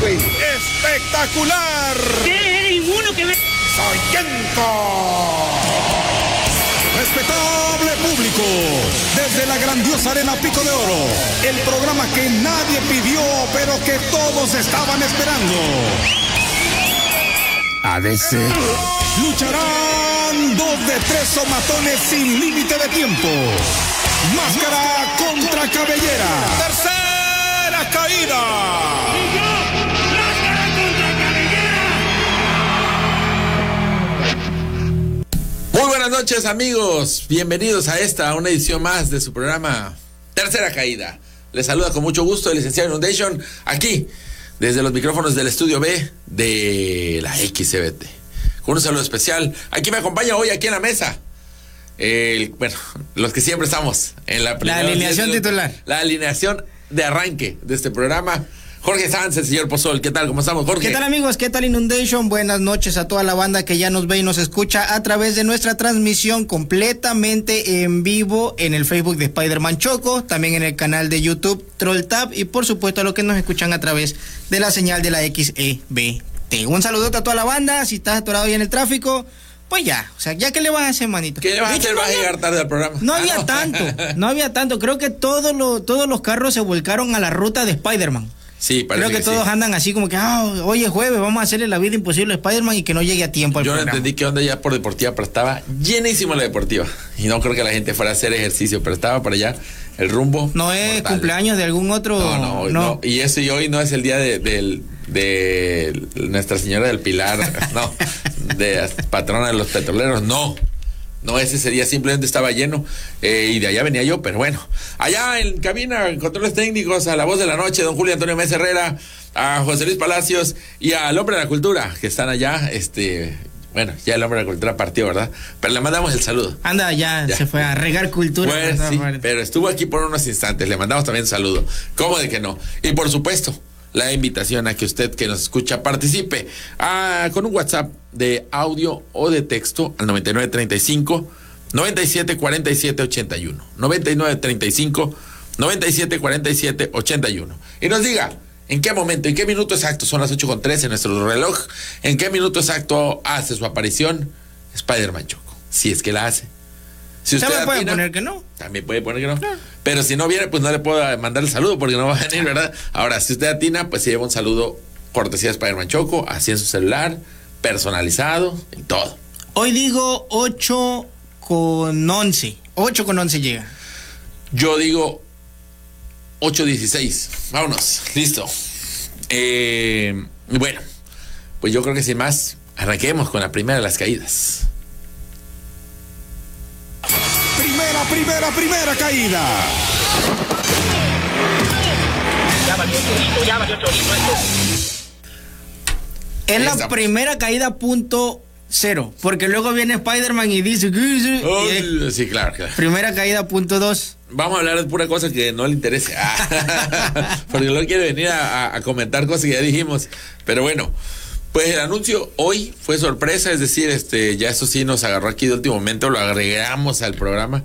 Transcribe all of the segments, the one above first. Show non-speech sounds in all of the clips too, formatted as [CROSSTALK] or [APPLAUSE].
güey. ¡Espectacular! ¿Qué? Ninguno que me... ¡Sargento! Respetable público, desde la grandiosa Arena Pico de Oro, el programa que nadie pidió, pero que todos estaban esperando. ADC. Lucharán dos de tres somatones sin límite de tiempo. Máscara contra cabellera. Tercera caída. Buenas noches amigos, bienvenidos a esta, a una edición más de su programa Tercera Caída. Les saluda con mucho gusto el licenciado Inundation aquí desde los micrófonos del estudio B de la XCBT. Con un saludo especial. Aquí me acompaña hoy aquí en la mesa. El, bueno, los que siempre estamos en la primera- alineación titular. La alineación de arranque de este programa. Jorge Sanz, el señor Pozol. ¿Qué tal? ¿Cómo estamos, Jorge? ¿Qué tal amigos? ¿Qué tal Inundation? Buenas noches a toda la banda que ya nos ve y nos escucha a través de nuestra transmisión completamente en vivo en el Facebook de Spider-Man Choco, también en el canal de YouTube Troll Tab y por supuesto a los que nos escuchan a través de la señal de la XEBT. Un saludote a toda la banda, si estás atorado ahí en el tráfico, pues ya, o sea, ya que le vas a hacer, manito. ¿Qué le vas a hacer? ¿Vas a llegar tarde al programa? No Ah, había tanto, [LAUGHS] no había tanto. Creo que todos los, todos los carros se volcaron a la ruta de Spider-Man. Sí, Creo que, todos andan así como que, ah, hoy es jueves, vamos a hacerle la vida imposible a Spider-Man y que no llegue a tiempo al Yo no entendí qué onda ya por deportiva, pero estaba llenísima la deportiva. Y no creo que la gente fuera a hacer ejercicio, pero estaba para allá el rumbo. ¿No es mortal. cumpleaños de algún otro? No, no, no. Y eso y hoy no es el día de, de Nuestra Señora del Pilar, [LAUGHS] no, de patrona de los petroleros, no. No es ese día, simplemente estaba lleno eh, y de allá venía yo, pero bueno. Allá en cabina, en controles técnicos, a la voz de la noche, don Julio Antonio Mesa Herrera, a José Luis Palacios y al hombre de la cultura, que están allá, este, bueno, ya el hombre de la cultura partió, ¿verdad? Pero le mandamos el saludo. Anda, ya, Ya. se fue a regar cultura. Pues sí, pero estuvo aquí por unos instantes. Le mandamos también un saludo. ¿Cómo de que no? Y por supuesto, la invitación a que usted que nos escucha participe ah, con un WhatsApp de audio o de texto al 9935 974781. 9935 974781. Y nos diga. ¿En qué momento, en qué minuto exacto son las 8 con 13 en nuestro reloj? ¿En qué minuto exacto hace su aparición Spider-Man Choco? Si es que la hace. Si puede atina- poner que no. También puede poner que no. Pero si no viene, pues no le puedo mandar el saludo porque no va a venir, ¿verdad? Ahora, si usted atina, pues se lleva un saludo cortesía de Spider-Man Choco, así en su celular, personalizado y todo. Hoy digo 8 con 11. 8 con 11 llega. Yo digo 8.16. Vámonos. Listo. Eh, bueno, pues yo creo que sin más, arranquemos con la primera de las caídas. Primera, primera, primera caída. Ya valió chorito, ya valió chorito esto. Es la primera caída punto cero. Porque luego viene Spider-Man y dice. Sí, claro, claro. primera caída punto dos. Vamos a hablar de pura cosa que no le interese. Ah, [LAUGHS] porque no quiere venir a, a- a comentar cosas que ya dijimos. Pero bueno, pues el anuncio hoy fue sorpresa, es decir, este, ya eso sí nos agarró aquí de último momento, lo agregamos al programa.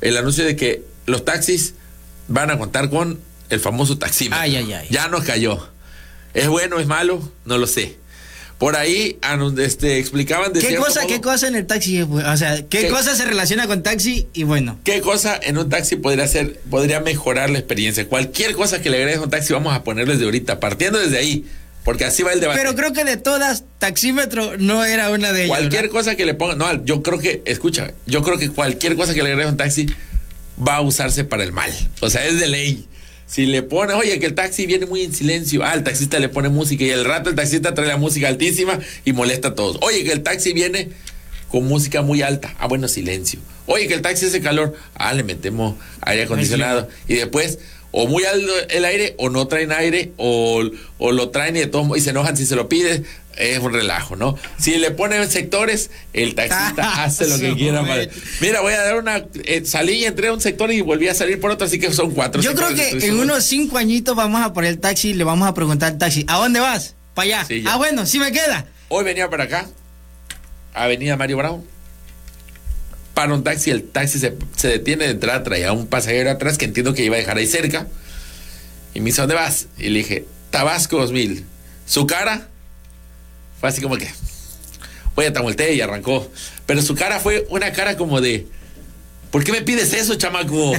El anuncio de que los taxis van a contar con el famoso taxímetro. Ay, ay, ay. Ya nos cayó. ¿Es bueno, es malo? No lo sé. Por ahí este, explicaban de ¿Qué cosa, modo- ¿Qué cosa en el taxi? O sea, ¿qué, ¿Qué? cosa se relaciona con taxi? Y bueno. ¿Qué cosa en un taxi podría hacer, podría mejorar la experiencia? Cualquier cosa que le agregues a un taxi, vamos a ponerles de ahorita, partiendo desde ahí, porque así va el debate. Pero creo que de todas, taxímetro no era una de ellas. cualquier cosa que le pongan, no, yo creo que, escucha, yo creo que cualquier cosa que le agregues a un taxi va a usarse para el mal. O sea, es de ley. Si le pones, oye, que el taxi viene muy en silencio, ah, el taxista le pone música y el rato el taxista trae la música altísima y molesta a todos. Oye, que el taxi viene con música muy alta, ah, bueno, silencio. Oye, que el taxi hace calor, ah, le metemos aire acondicionado. Y después, o muy alto el aire, o no traen aire, o, o lo traen y, de todos y se enojan si se lo pides. Es un relajo, ¿no? Si le ponen sectores, el taxista [LAUGHS] hace lo que quiera. madre. para- Mira, voy a dar una. eh, salí y entré a un sector y volví a salir por otro, así que son cuatro. Yo creo que en unos cinco añitos vamos a poner el taxi y le vamos a preguntar al taxi, ¿a dónde vas? Para allá. Sí, ah, bueno, sí me queda. Hoy venía para acá, Avenida Mario Bravo. Para un taxi, el taxi se, se detiene de entrada, traía un pasajero atrás que entiendo que iba a dejar ahí cerca. Y me dice, ¿dónde vas? Y le dije, Tabasco 2000. Su cara fue así como que, voy a Tamulté y arrancó. Pero su cara fue una cara como de, ¿por qué me pides eso, chamaco?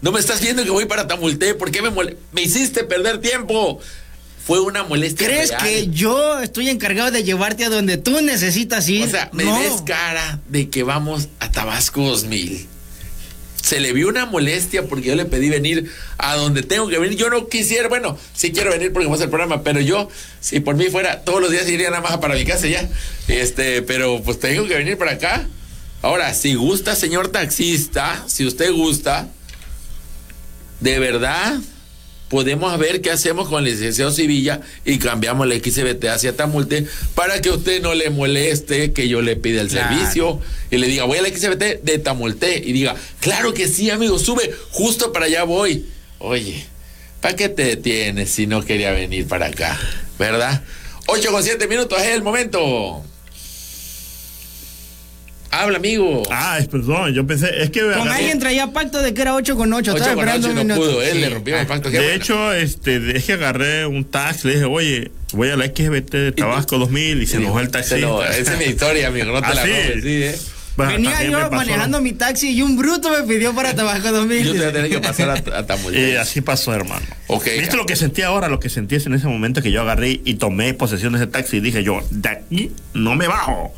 No me estás viendo que voy para Tamulté, ¿por qué me, me hiciste perder tiempo? Fue una molestia. ¿Crees real. que yo estoy encargado de llevarte a donde tú necesitas ir? O sea, me No. ves cara de que vamos a Tabasco 2000. Se le vio una molestia porque yo le pedí venir a donde tengo que venir. Yo no quisiera, bueno, sí quiero venir porque vamos al programa, pero yo, si por mí fuera, todos los días iría nada más para mi casa ya. Este, pero pues tengo que venir para acá. Ahora, si gusta, señor taxista, si usted gusta, de verdad, podemos ver qué hacemos con el licenciado Sevilla y cambiamos la XBT hacia Tamulte para que usted no le moleste que yo le pida el Claro. servicio y le diga, voy a la XBT de Tamulte y diga, claro que sí, amigo, sube, justo para allá voy. Oye, ¿para qué te detienes si no quería venir para acá? ¿Verdad? 8 con 7 minutos es el momento. Habla, amigo. Ah, es- perdón, yo pensé, es que Con agarré- alguien traía pacto de que era 8 con 8. 8 Estaba con esperando 8 un no pudo, él Sí. le rompió el pacto. Qué de hecho, este, es que agarré un taxi, le dije, oye, voy a la XBT de Tabasco 2000 y se enojó el taxista. No, esa es mi historia, amigo, no te ¿Ah, la sí? robes, sí, ¿eh? Bueno, Venía me yo manejando mi taxi y un bruto me pidió para Tabasco 2000. Yo te voy a tener que pasar a, a Y así pasó, hermano. Ok, ¿Viste ya. lo que sentí ahora? Lo que sentí es en ese momento que yo agarré y tomé posesión de ese taxi y dije yo, de aquí no me bajo.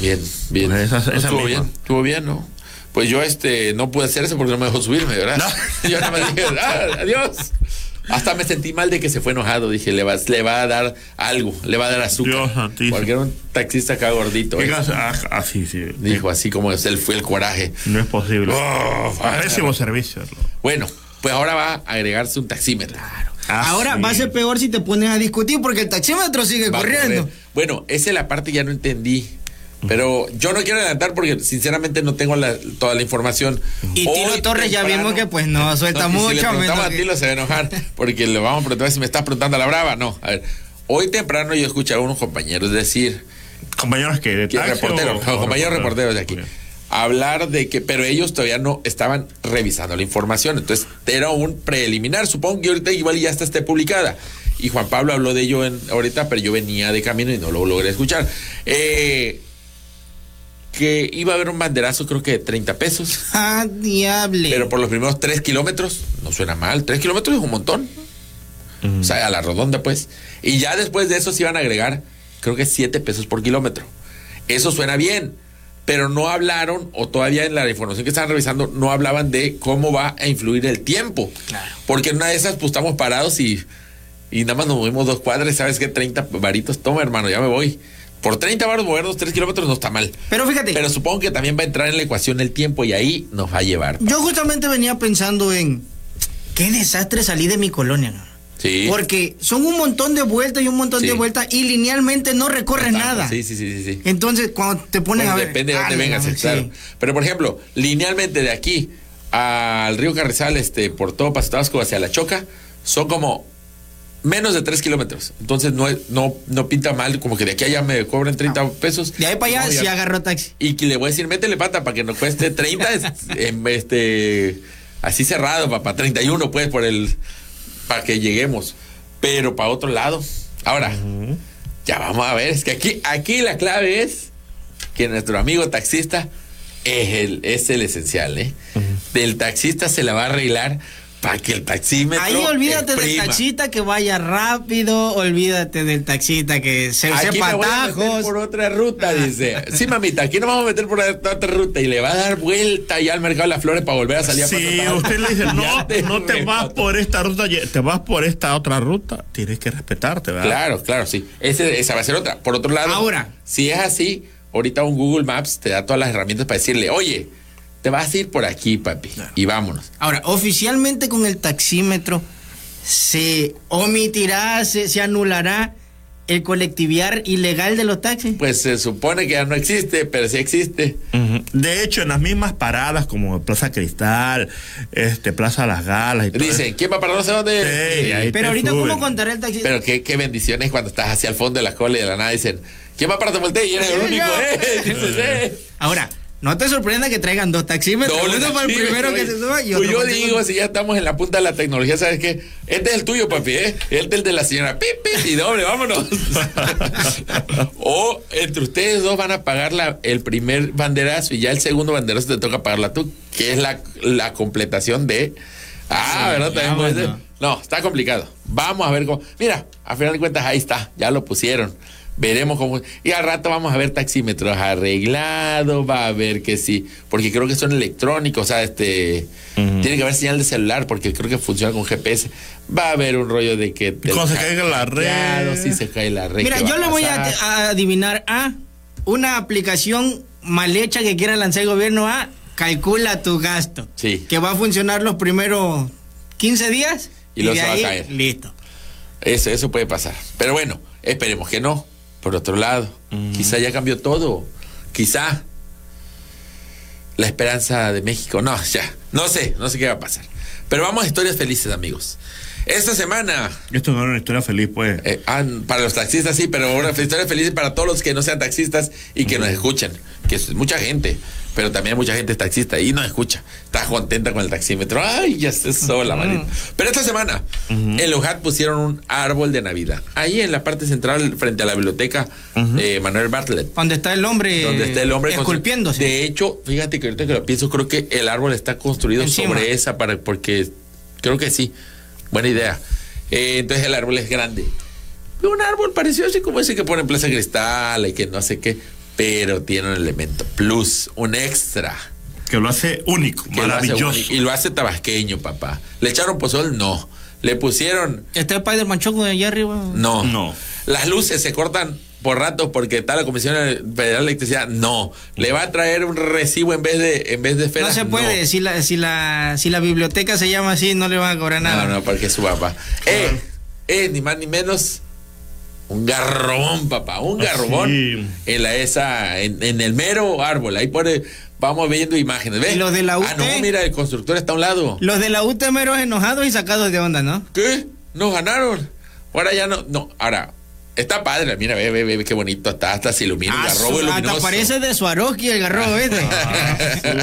Bien, bien. Pues esa- No, esa estuvo misma. bien, estuvo bien, ¿no? Pues yo este no pude hacer eso porque no me dejó subirme, ¿verdad? [LAUGHS] Yo nada más dije, "Ah, adiós. Hasta me sentí mal de que se fue enojado. Dije, le va, le va a dar algo, le va a dar azúcar. Dios porque era un taxista acá gordito. ¿Qué ¿eh? clase? Ah, ah, sí, sí. Dijo así como es el, fue el coraje. No es posible. Oh, Pésimo servicio. ¿no? Bueno, pues ahora va a agregarse un taxímetro. Ah, Ahora sí. va a ser peor si te pones a discutir porque el taxímetro sigue Va corriendo. Bueno, esa es la parte que ya no entendí. Pero yo no quiero adelantar porque sinceramente no tengo la- toda la información. Y Tilo Hoy Torres ya temprano- vimos que pues no suelta No, mucho. Si le preguntamos que- Tilo se va a enojar porque le vamos a preguntar si me estás preguntando a la brava. No, a ver. Hoy temprano yo escuché a unos compañeros decir, Compañeros que de que reporteros, o- o compañeros reporteros de aquí, hablar de que, pero ellos todavía no estaban revisando la información. Entonces, era un preliminar. Supongo que ahorita igual ya está esté publicada. Y Juan Pablo habló de ello en, ahorita, pero yo venía de camino y no lo logré escuchar. Eh, que iba a haber un banderazo, creo que de 30 pesos. Ah, diable. Pero por los primeros 3 kilómetros, no suena mal. 3 kilómetros es un montón. O sea, a la redonda, pues. Y ya después de eso se iban a agregar, creo que 7 pesos por kilómetro. Eso suena bien. Pero no hablaron, o todavía en la información que estaban revisando, no hablaban de cómo va a influir el tiempo. Claro. Porque en una de esas, pues estamos parados y, y nada más nos movimos dos cuadras. ¿Sabes qué? 30 varitos. Toma, hermano, ya me voy. Por 30 varos movernos 3 kilómetros no está mal. Pero fíjate, Pero supongo que también va a entrar en la ecuación el tiempo y ahí nos va a llevar. yo justamente venía pensando en qué desastre salí de mi colonia. ¿no? Sí. Porque son un montón de vueltas y un montón Sí. de vueltas y linealmente no recorres nada. Sí, sí, sí, sí. Entonces, cuando te pones Bueno, a ver. depende de dónde vengas, no, claro. sí. Pero por ejemplo, linealmente de aquí al río Carrizal, este, por todo Paso Tabasco hacia La Choca, son como menos de 3 kilómetros. Entonces no, no, no pinta mal, como que de aquí a allá me cobran 30 pesos. De ahí para allá No, ya- sí agarró taxi. Y que le voy a decir, métele pata para que no cueste 30, es- [LAUGHS] em, este, así cerrado, papá, 31 pues por el, para que lleguemos. Pero para otro lado. Ahora, ya vamos a ver, es que aquí, aquí la clave es que nuestro amigo taxista es el, es el esencial, ¿eh? Del taxista se la va a arreglar para que el taxímetro. Ahí olvídate del taxista que vaya rápido, olvídate del taxista que se Aquí sepa me voy a meter por otra ruta, dice. Sí, mamita, aquí nos vamos a meter por otra otra ruta y le va a dar vuelta ya al mercado de las flores para volver a salir a Si Paso Tabasco. usted le dice, [LAUGHS] no, no te vas por esta ruta, te vas por esta otra ruta, tienes que respetarte, ¿verdad? Claro, claro, sí. Ese, esa va a ser otra. Por otro lado, Ahora. si es así, ahorita un Google Maps te da todas las herramientas para decirle, oye, te vas a ir por aquí, papi, y vámonos. Ahora, oficialmente con el taxímetro se omitirá, se, se anulará el colectiviar ilegal de los taxis. Pues se supone que ya no existe, pero sí existe. De hecho, en las mismas paradas como Plaza Cristal, este Plaza Las Galas y todo Dicen, eso. ¿quién va para no sé dónde? Sí, ahí Pero ahorita, suben. ¿cómo contará el taxi? Pero qué, qué bendiciones cuando estás hacia el fondo de la cola y de la nada dicen, ¿quién va para Temulte? Y eres el único, ¿eh? Dices, eh. Ahora, No te sorprenda que traigan dos taxímetros. Doble uno para el primero que se suba y Pues yo digo, segundo. si ya estamos en la punta de la tecnología, ¿sabes qué? Este es el tuyo, papi, ¿eh? Este es el de la señora. Pip, pip, y doble, vámonos. [LAUGHS] o entre ustedes dos van a pagar la, el primer banderazo y ya el segundo banderazo te toca pagarla tú, que es la, la completación de. Ah, Sí, ¿verdad? También puede ser. No, está complicado. Vamos a ver cómo. Mira, a final de cuentas, ahí está, ya lo pusieron. Veremos cómo. Y al rato vamos a ver taxímetros arreglados, va a ver que sí. Porque creo que son electrónicos, o sea, este. Tiene que haber señal de celular, porque creo que funciona con GPS. Va a haber un rollo de que. te Cuando se caiga la red. Si se cae la red. Mira, ¿qué va yo le voy a, adivinar a una aplicación mal hecha que quiera lanzar el gobierno a calcula tu gasto. Sí. Que va a funcionar los primeros 15 días Y luego de se va a caer. Listo. Eso, eso puede pasar. Pero bueno, esperemos que no. Por otro lado, quizá ya cambió todo. Quizá la esperanza de México. No, ya. No sé, no sé qué va a pasar. Pero vamos a historias felices, amigos. Esta semana, Esto no era una historia feliz, pues. eh, ah, para los taxistas sí, pero una historia feliz para todos los que no sean taxistas y que nos escuchen. Que es mucha gente, pero también mucha gente es taxista y nos escucha. Está contenta con el taxímetro. Ay, ya estoy sola, maldita. Pero esta semana, en Lujat pusieron un árbol de Navidad. Ahí en la parte central, frente a la biblioteca eh, Manuel Bartlett. Donde está el hombre, Donde está el hombre esculpiéndose. De hecho, fíjate que ahorita que lo pienso, creo que el árbol está construido Encima. sobre esa para porque creo que sí. Buena idea. Eh, entonces el árbol es grande. Un árbol parecido así como ese que pone en Plaza Cristal y que no sé qué, pero tiene un elemento plus, un extra. Que lo hace único, que lo hace maravilloso. único. y lo hace tabasqueño, papá. ¿Le echaron pozol? No. ¿Le pusieron? Está el Spider-Man Choco de allá arriba. No. No. Las luces se cortan por ratos porque está la Comisión Federal de Electricidad. No. Le va a traer un recibo en vez de en vez de No esferas. se puede, Si, la, si, la, si la biblioteca se llama así, no le van a cobrar nada. No, no, porque es su papá. Eh, eh, ni más ni menos. Un garrobón, papá, un Ah, garrobón sí. en la esa, en, en el mero árbol. Ahí pone, vamos viendo imágenes. ¿Ves? ¿Y los de la Ah, UT? no, mira, el constructor está a un lado. Los de la UT meros enojados y sacados de onda, ¿no? ¿Qué? Nos ganaron. Ahora ya no, no, ahora, está padre, mira, ve, ve, ve, qué bonito está, hasta se ilumina un Ah, garrobo su- luminoso. hasta parece de Swarovski el garrobo este.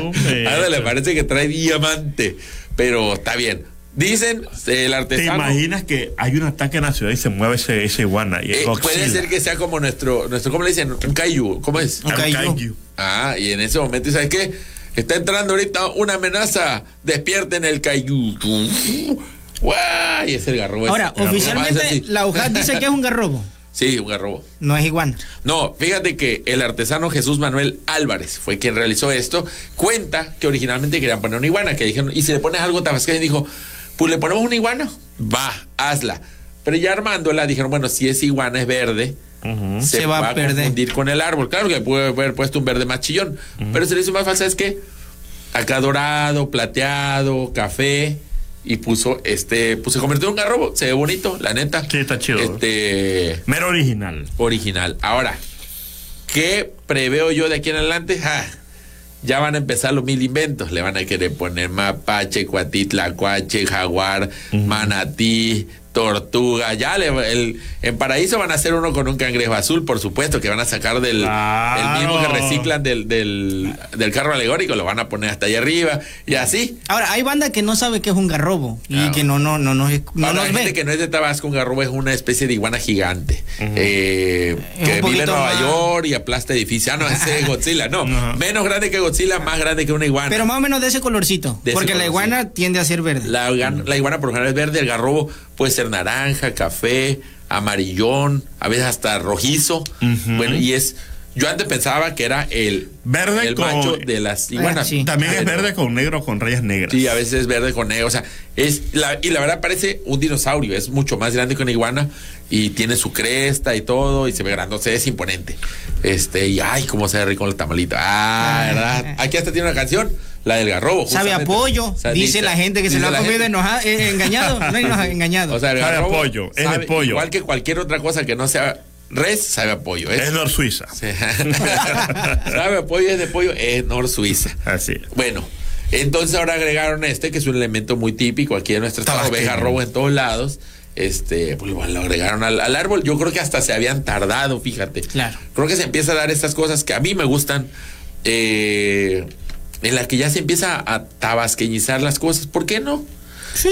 hombre. Ahora le parece que trae diamante, pero está bien. Dicen el ¿Te artesano. imaginas que hay un ataque en la ciudad y se mueve ese, ese iguana? Y eh, puede ser que sea como nuestro, nuestro, ¿cómo le dicen? Un kaiju, ¿cómo es? Un kaiju. Ah, y en ese momento, ¿sabes qué? Está entrando ahorita una amenaza. Despierten el kaiju. ¡Guau! Y es el garrobo. Ahora, El. Ah, oficialmente la UJAT dice que es un garrobo. [LAUGHS] Sí, un garrobo. No es iguana. No, fíjate que el artesano Jesús Manuel Álvarez fue quien realizó esto. Cuenta que originalmente querían poner una iguana, que dijeron, y si le pones algo tabasqueño, dijo, pues le ponemos una iguana, va, hazla. Pero ya armándola, dijeron, bueno, si es iguana, es verde, se, Se va va, a perder. confundir con el árbol. Claro que puede haber puesto un verde más chillón, pero se le hizo más fácil, es que acá dorado, plateado, café. Y puso este, pues se convirtió en un garrobo, se ve bonito, la neta. Sí, está chido. Este, Mero original. original. Ahora, ¿qué preveo yo de aquí en adelante? Ja, ya van a empezar los mil inventos. Le van a querer poner mapache, cuatitla, cuache, jaguar, manatí, tortuga. Ya le- el, en Paraíso van a hacer uno con un cangrejo azul, por supuesto, que van a sacar del Claro. el mismo que reciclan del, del, del carro alegórico, lo van a poner hasta allá arriba. Y así. Ahora, hay banda que no sabe que es un garrobo y Claro. que no, no, no, no, no gente ve. que no es de Tabasco, un garrobo es una especie de iguana gigante eh, que vive en Nueva más- York y aplasta edificios. Ah, no, ese es [LAUGHS] Godzilla, no. Menos grande que Godzilla, más grande que una iguana. Pero más o menos de ese colorcito. De ese porque la iguana tiende a ser verde. la, la iguana por lo general es verde, el garrobo puede ser naranja, café, amarillón, a veces hasta rojizo. Bueno, y es. Yo antes pensaba que era el, Verde el con- macho de las iguanas. sí. También Ah, es verde con negro con rayas negras. Sí, a veces es verde con negro. O sea, es la, y la verdad parece un dinosaurio. Es mucho más grande que una iguana y tiene su cresta y todo y se ve grande. O sea, es imponente. Este, y ay, cómo se ve rico el tamalito. Ah, ¿verdad? Aquí hasta tiene una canción, la del garrobo. Sabe a justamente. pollo, O sea, dice la gente que se lo ha la comido gente. enojado, eh, engañado, no enoja- engañado. O sea, el Sabe a garrobo pollo, es de sabe- pollo. Igual que cualquier otra cosa que no sea res, sabe a pollo. ¿eh? Es Nor Suiza. Sí. [LAUGHS] sabe a pollo, es de pollo, es Nor Suiza. Así. Bueno, entonces ahora agregaron este, que es un elemento muy típico aquí en nuestro estado, garrobo en todos lados. Este, pues bueno, lo agregaron al, al árbol. Yo creo que hasta se habían tardado, fíjate. Claro. Creo que se empieza a dar estas cosas que a mí me gustan. eh, en la que ya se empieza a tabasqueñizar las cosas. ¿Por qué no?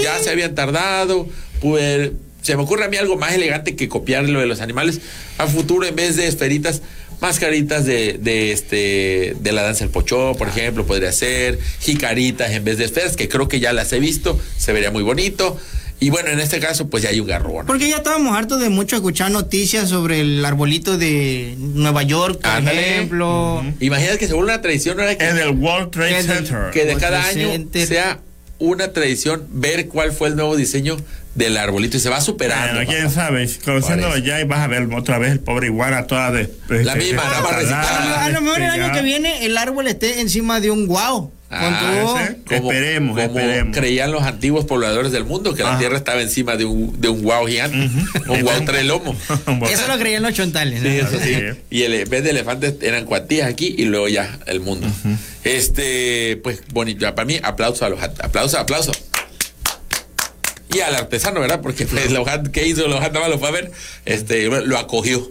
Ya se habían tardado, pues se me ocurre a mí algo más elegante que copiar lo de los animales. A futuro, en vez de esferitas, mascaritas de, de este de la danza del pochó, por ejemplo, podría ser, jicaritas en vez de esferas, que creo que ya las he visto, se vería muy bonito. Y bueno, en este caso, pues ya hay un garrón. Porque ya estábamos hartos de mucho escuchar noticias sobre el arbolito de Nueva York, por Ándale. ejemplo. Imagínate que se vuelve una tradición ahora que, En el World Trade Que Center. que de World cada Trade año Center. sea una tradición ver cuál fue el nuevo diseño del arbolito y se va superando. Bueno, quién sabe, conociéndolo ya y vas a ver otra vez el pobre iguana toda de. La misma, nada más A lo, reciclada. a lo mejor el año pegada. que viene el árbol esté encima de un guau. Ah, ese. Esperemos, esperemos. creían los antiguos pobladores del mundo que la tierra estaba encima de un, de un guau gigante, un guau tres lomos. [LAUGHS] Eso lo creían los chontales. ¿no? Sí, eso sí. Y el, en vez de elefantes eran cuatillas aquí y luego ya el mundo. Este, pues bonito. Para mí, aplauso a los hat- aplauso, aplauso. Y al artesano, ¿verdad? Porque pues, los hat- ¿qué hizo? Los nada más lo fue a ver, este, lo acogió.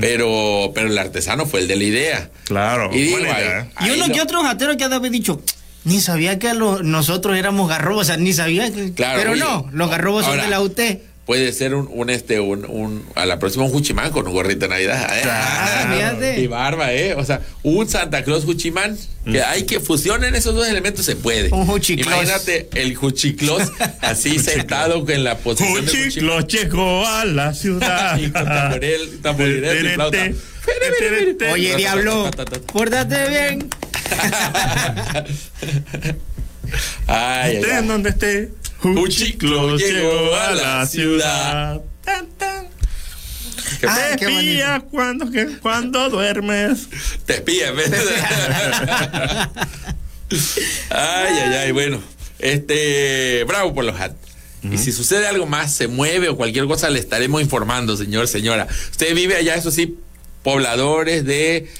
Pero, pero el artesano fue el de la idea. Claro, Y digo, ahí- idea. Y uno lo- que otro jatero que ha de haber dicho, ni sabía que lo- nosotros éramos garrobos, o sea, ni sabía que... Claro, pero oye, no, los garrobos ahora, son de la UT. Puede ser un, un este, un, un, a la próxima un Juchimán con un gorrito de Navidad. ¿eh? Ah, fíjate. Y barba, ¿eh? O sea, un Santa Claus Juchimán, que hay que fusionen esos dos elementos, se puede. Un Juchiclós. Imagínate el Juchiclós así [LAUGHS] sentado en la posición lo llegó a la ciudad. Y con tamborel, tamborilero y flauta. Oye, diablo, pórtate bien. [LAUGHS] Ay, Esté en donde esté. Juchiclo llegó a la ciudad. Tan, tan. Qué Ah, Te bonito. espía cuando, que- cuando duermes. Te espía, ¿ves? ay, ay, ay, bueno. Este, bravo por los hat. Y si sucede algo más, se mueve o cualquier cosa, le estaremos informando, señor, señora. Usted vive allá, eso sí, pobladores de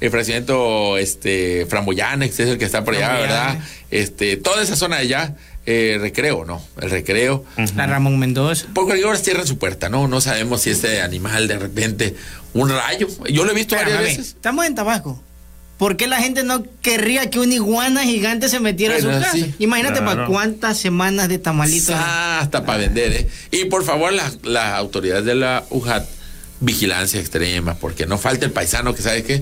el fraccionamiento este, Framboyanes, que es el que está por allá. ¿verdad? Este, toda esa zona de allá, eh, recreo, ¿no? El recreo. La Ramón Mendoza. Por cualquier hora cierran su puerta, ¿no? No sabemos si este animal de repente, un rayo. Yo lo he visto Espérame, varias veces. estamos en Tabasco. ¿Por qué la gente no querría que una iguana gigante se metiera Bueno, a su casa? sí. Imagínate para cuántas semanas de tamalitos. Ah, hasta para vender, ¿eh? Y por favor, las, las autoridades de la UJAT, vigilancia extrema, porque no falta el paisano que sabe que,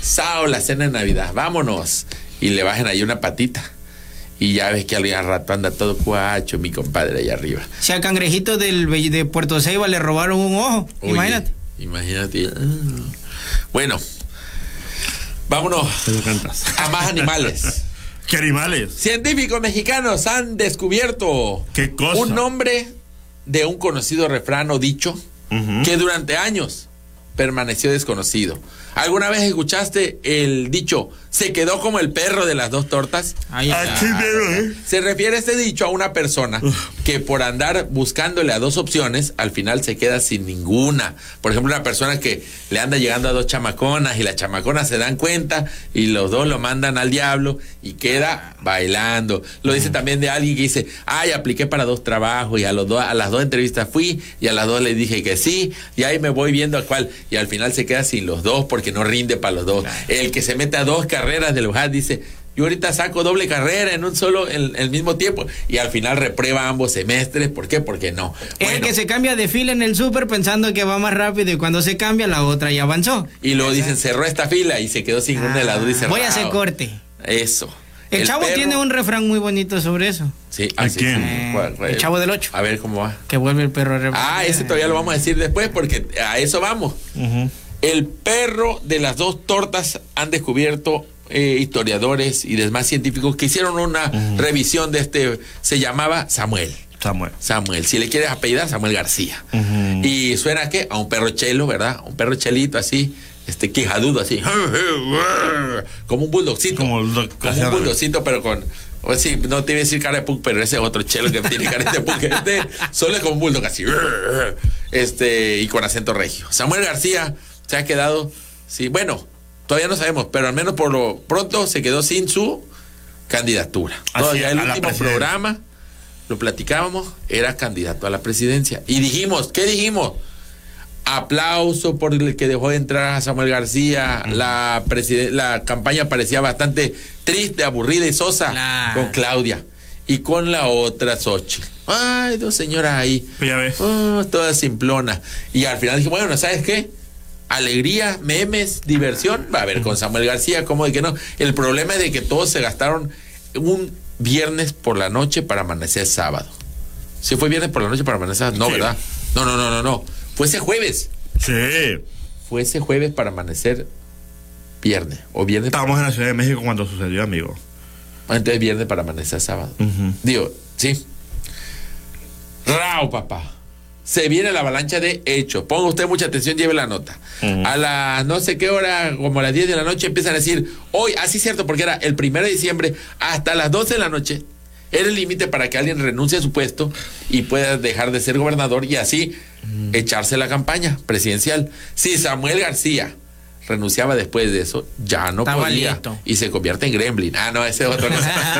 sao, la cena de Navidad, vámonos. Y le bajen ahí una patita. Y ya ves que al rato anda todo cuacho, mi compadre, allá arriba. Si al cangrejito del, de Puerto Ceiba le robaron un ojo, Oye, imagínate. Imagínate. Bueno, vámonos Te lo cantas. a más animales. [LAUGHS] ¿Qué animales? Científicos mexicanos han descubierto ¿Qué cosa? un nombre de un conocido refrán o dicho que durante años permaneció desconocido. ¿Alguna vez escuchaste el dicho se quedó como el perro de las dos tortas? Ahí está. Aquí veo, ¿eh? Se refiere este dicho a una persona que por andar buscándole a dos opciones, al final se queda sin ninguna. Por ejemplo, una persona que le anda llegando a dos chamaconas y las chamaconas se dan cuenta y los dos lo mandan al diablo y queda bailando. Lo dice también de alguien que dice, ay, apliqué para dos trabajos y a, los dos, a las dos entrevistas fui y a las dos le dije que sí y ahí me voy viendo a cuál y al final se queda sin los dos porque no rinde para los dos. El que se mete a dos carreras del UJAT dice, yo ahorita saco doble carrera en un solo, en el mismo tiempo. Y al final reprueba ambos semestres. ¿Por qué? Porque no. El que se cambia de fila en el súper pensando que va más rápido y cuando se cambia la otra ya avanzó. y luego dicen, cerró esta fila y se quedó sin una de las dos y Ah, Voy a hacer cerrado. corte. Eso. El, chavo perro- tiene un refrán muy bonito sobre eso. Sí, ¿A ah, sí, quién? sí. Eh, el Chavo del Ocho. A ver cómo va. Que vuelve el perro a Ah, ese todavía lo vamos a decir después porque a eso vamos. Ujú. El perro de las dos tortas han descubierto eh, historiadores y demás científicos que hicieron una revisión de este, se llamaba Samuel. Samuel. Samuel, si le quieres apellidar, Samuel García. Y suena a qué? A un perro chelo, ¿verdad? Un perro chelito así, este quejadudo así. [LAUGHS] Como un bulldogcito. Como un bulldogcito, pero con. O sí, no te iba a decir cara de punk, pero ese es otro chelo que tiene cara de punk. [LAUGHS] Este solo es como un bulldog así. [LAUGHS] Este, y con acento regio. Samuel García se ha quedado. Sí, bueno, todavía no sabemos, pero al menos por lo pronto se quedó sin su candidatura. Todavía el último programa lo platicábamos, era candidato a la presidencia. Y dijimos, ¿qué dijimos? aplauso por el que dejó de entrar a Samuel García. La, campaña parecía bastante triste, aburrida y sosa con Claudia. Y con la otra Xochitl. Ay, dos señoras ahí. Pues ya ves. Oh, todas simplonas. Y al final dije, bueno, ¿sabes qué? Alegría, memes, diversión. Va a ver con Samuel García, ¿cómo de que no? El problema es de que todos se gastaron un viernes por la noche para amanecer sábado. ¿Sí fue viernes por la noche para amanecer sábado? No, Sí. ¿verdad? No, no, no, no, no. Fue ese jueves. Sí. Fue ese jueves para amanecer viernes. O viernes. Estábamos en la Ciudad de México cuando sucedió, amigo. Entonces viernes para amanecer sábado. Ujú. Digo, sí. Rao, papá. Se viene la avalancha de hechos. Ponga usted mucha atención, lleve la nota. A las no sé qué hora, como a las 10 de la noche, empiezan a decir, hoy, así es cierto, porque era el 1 de diciembre, hasta las 12 de la noche, era el límite para que alguien renuncie a su puesto y pueda dejar de ser gobernador y así echarse la campaña presidencial. Si Samuel García renunciaba después de eso, ya no Estaba podía. listo. Y se convierte en gremlin. Ah, no, ese es otro.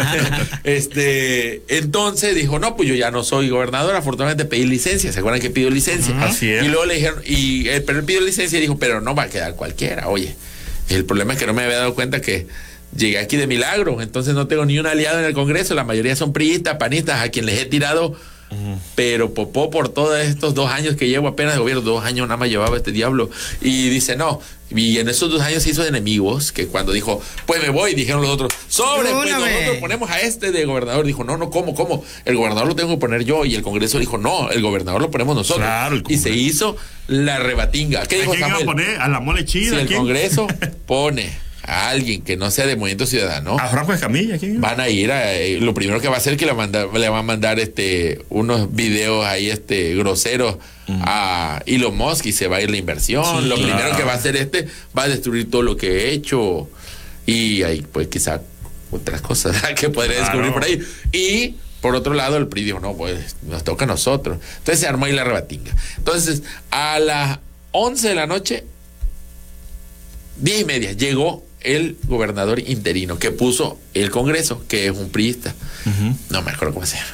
[LAUGHS] este, entonces dijo, no, pues yo ya no soy gobernador, afortunadamente pedí licencia. ¿Se acuerdan que pidió licencia? Así es. Y luego le dijeron, y eh, pero él pidió licencia y dijo, pero no va a quedar cualquiera, oye. El problema es que no me había dado cuenta que llegué aquí de milagro, entonces no tengo ni un aliado en el Congreso, la mayoría son priistas, panistas, a quien les he tirado, pero popó por todos estos dos años que llevo apenas de gobierno, dos años nada más llevaba este diablo, y dice, no, y en esos dos años se hizo de enemigos, que cuando dijo, pues me voy, dijeron los otros, sobre, pues nosotros ponemos a este de gobernador, dijo, no, no, ¿cómo, cómo? El gobernador lo tengo que poner yo, y el Congreso dijo, no, el gobernador lo ponemos nosotros, Claro, el y se hizo la rebatinga. ¿Qué ¿A dijo quién iba a Samuel? poner? ¿A la mole Si chida? el ¿Quién? Congreso [LAUGHS] pone a alguien que no sea de Movimiento Ciudadano, ¿A Franco Escamilla? ¿Quién van a ir a, eh, lo primero que va a hacer es que le, manda- le va a mandar este unos videos ahí este groseros a Elon Musk y se va a ir la inversión. Sí. lo primero que va a hacer este va a destruir todo lo que he hecho y ahí pues quizá otras cosas [LAUGHS] que podría Claro. descubrir por ahí. Y por otro lado el PRI dijo, no, pues nos toca a nosotros. Entonces se armó ahí la rebatinga. Entonces a las 11 de la noche 10 y media llegó el gobernador interino que puso el Congreso, que es un priista. No me acuerdo cómo se llama.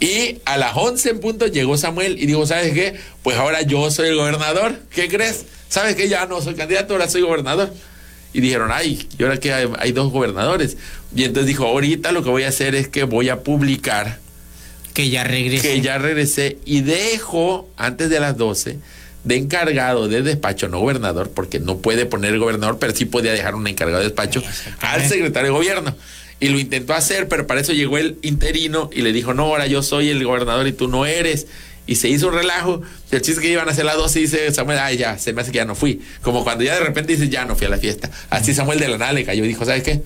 Y a las 11 en punto llegó Samuel y dijo, ¿sabes qué? Pues ahora yo soy el gobernador. ¿Qué crees? ¿Sabes que Ya no soy candidato, ahora soy gobernador. Y dijeron, ay, y ahora que hay, hay dos gobernadores. Y entonces dijo, ahorita lo que voy a hacer es que voy a publicar Que ya regrese. que ya regresé y dejo antes de las 12 de encargado de despacho, no gobernador, porque no puede poner el gobernador, pero sí podía dejar un encargado de despacho al secretario de gobierno. Y lo intentó hacer, pero para eso llegó el interino y le dijo, no, ahora yo soy el gobernador y tú no eres. Y se hizo un relajo. El chiste que iban a hacer las 12 y dice Samuel, ay, ya, se me hace que ya no fui. Como cuando ya de repente dices, ya no fui a la fiesta. Así Samuel de la nada le cayó y dijo, ¿sabes qué?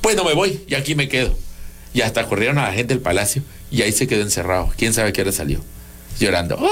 Pues no me voy y aquí me quedo. Y hasta corrieron a la gente del palacio y ahí se quedó encerrado. ¿Quién sabe qué hora salió? Llorando. [LAUGHS]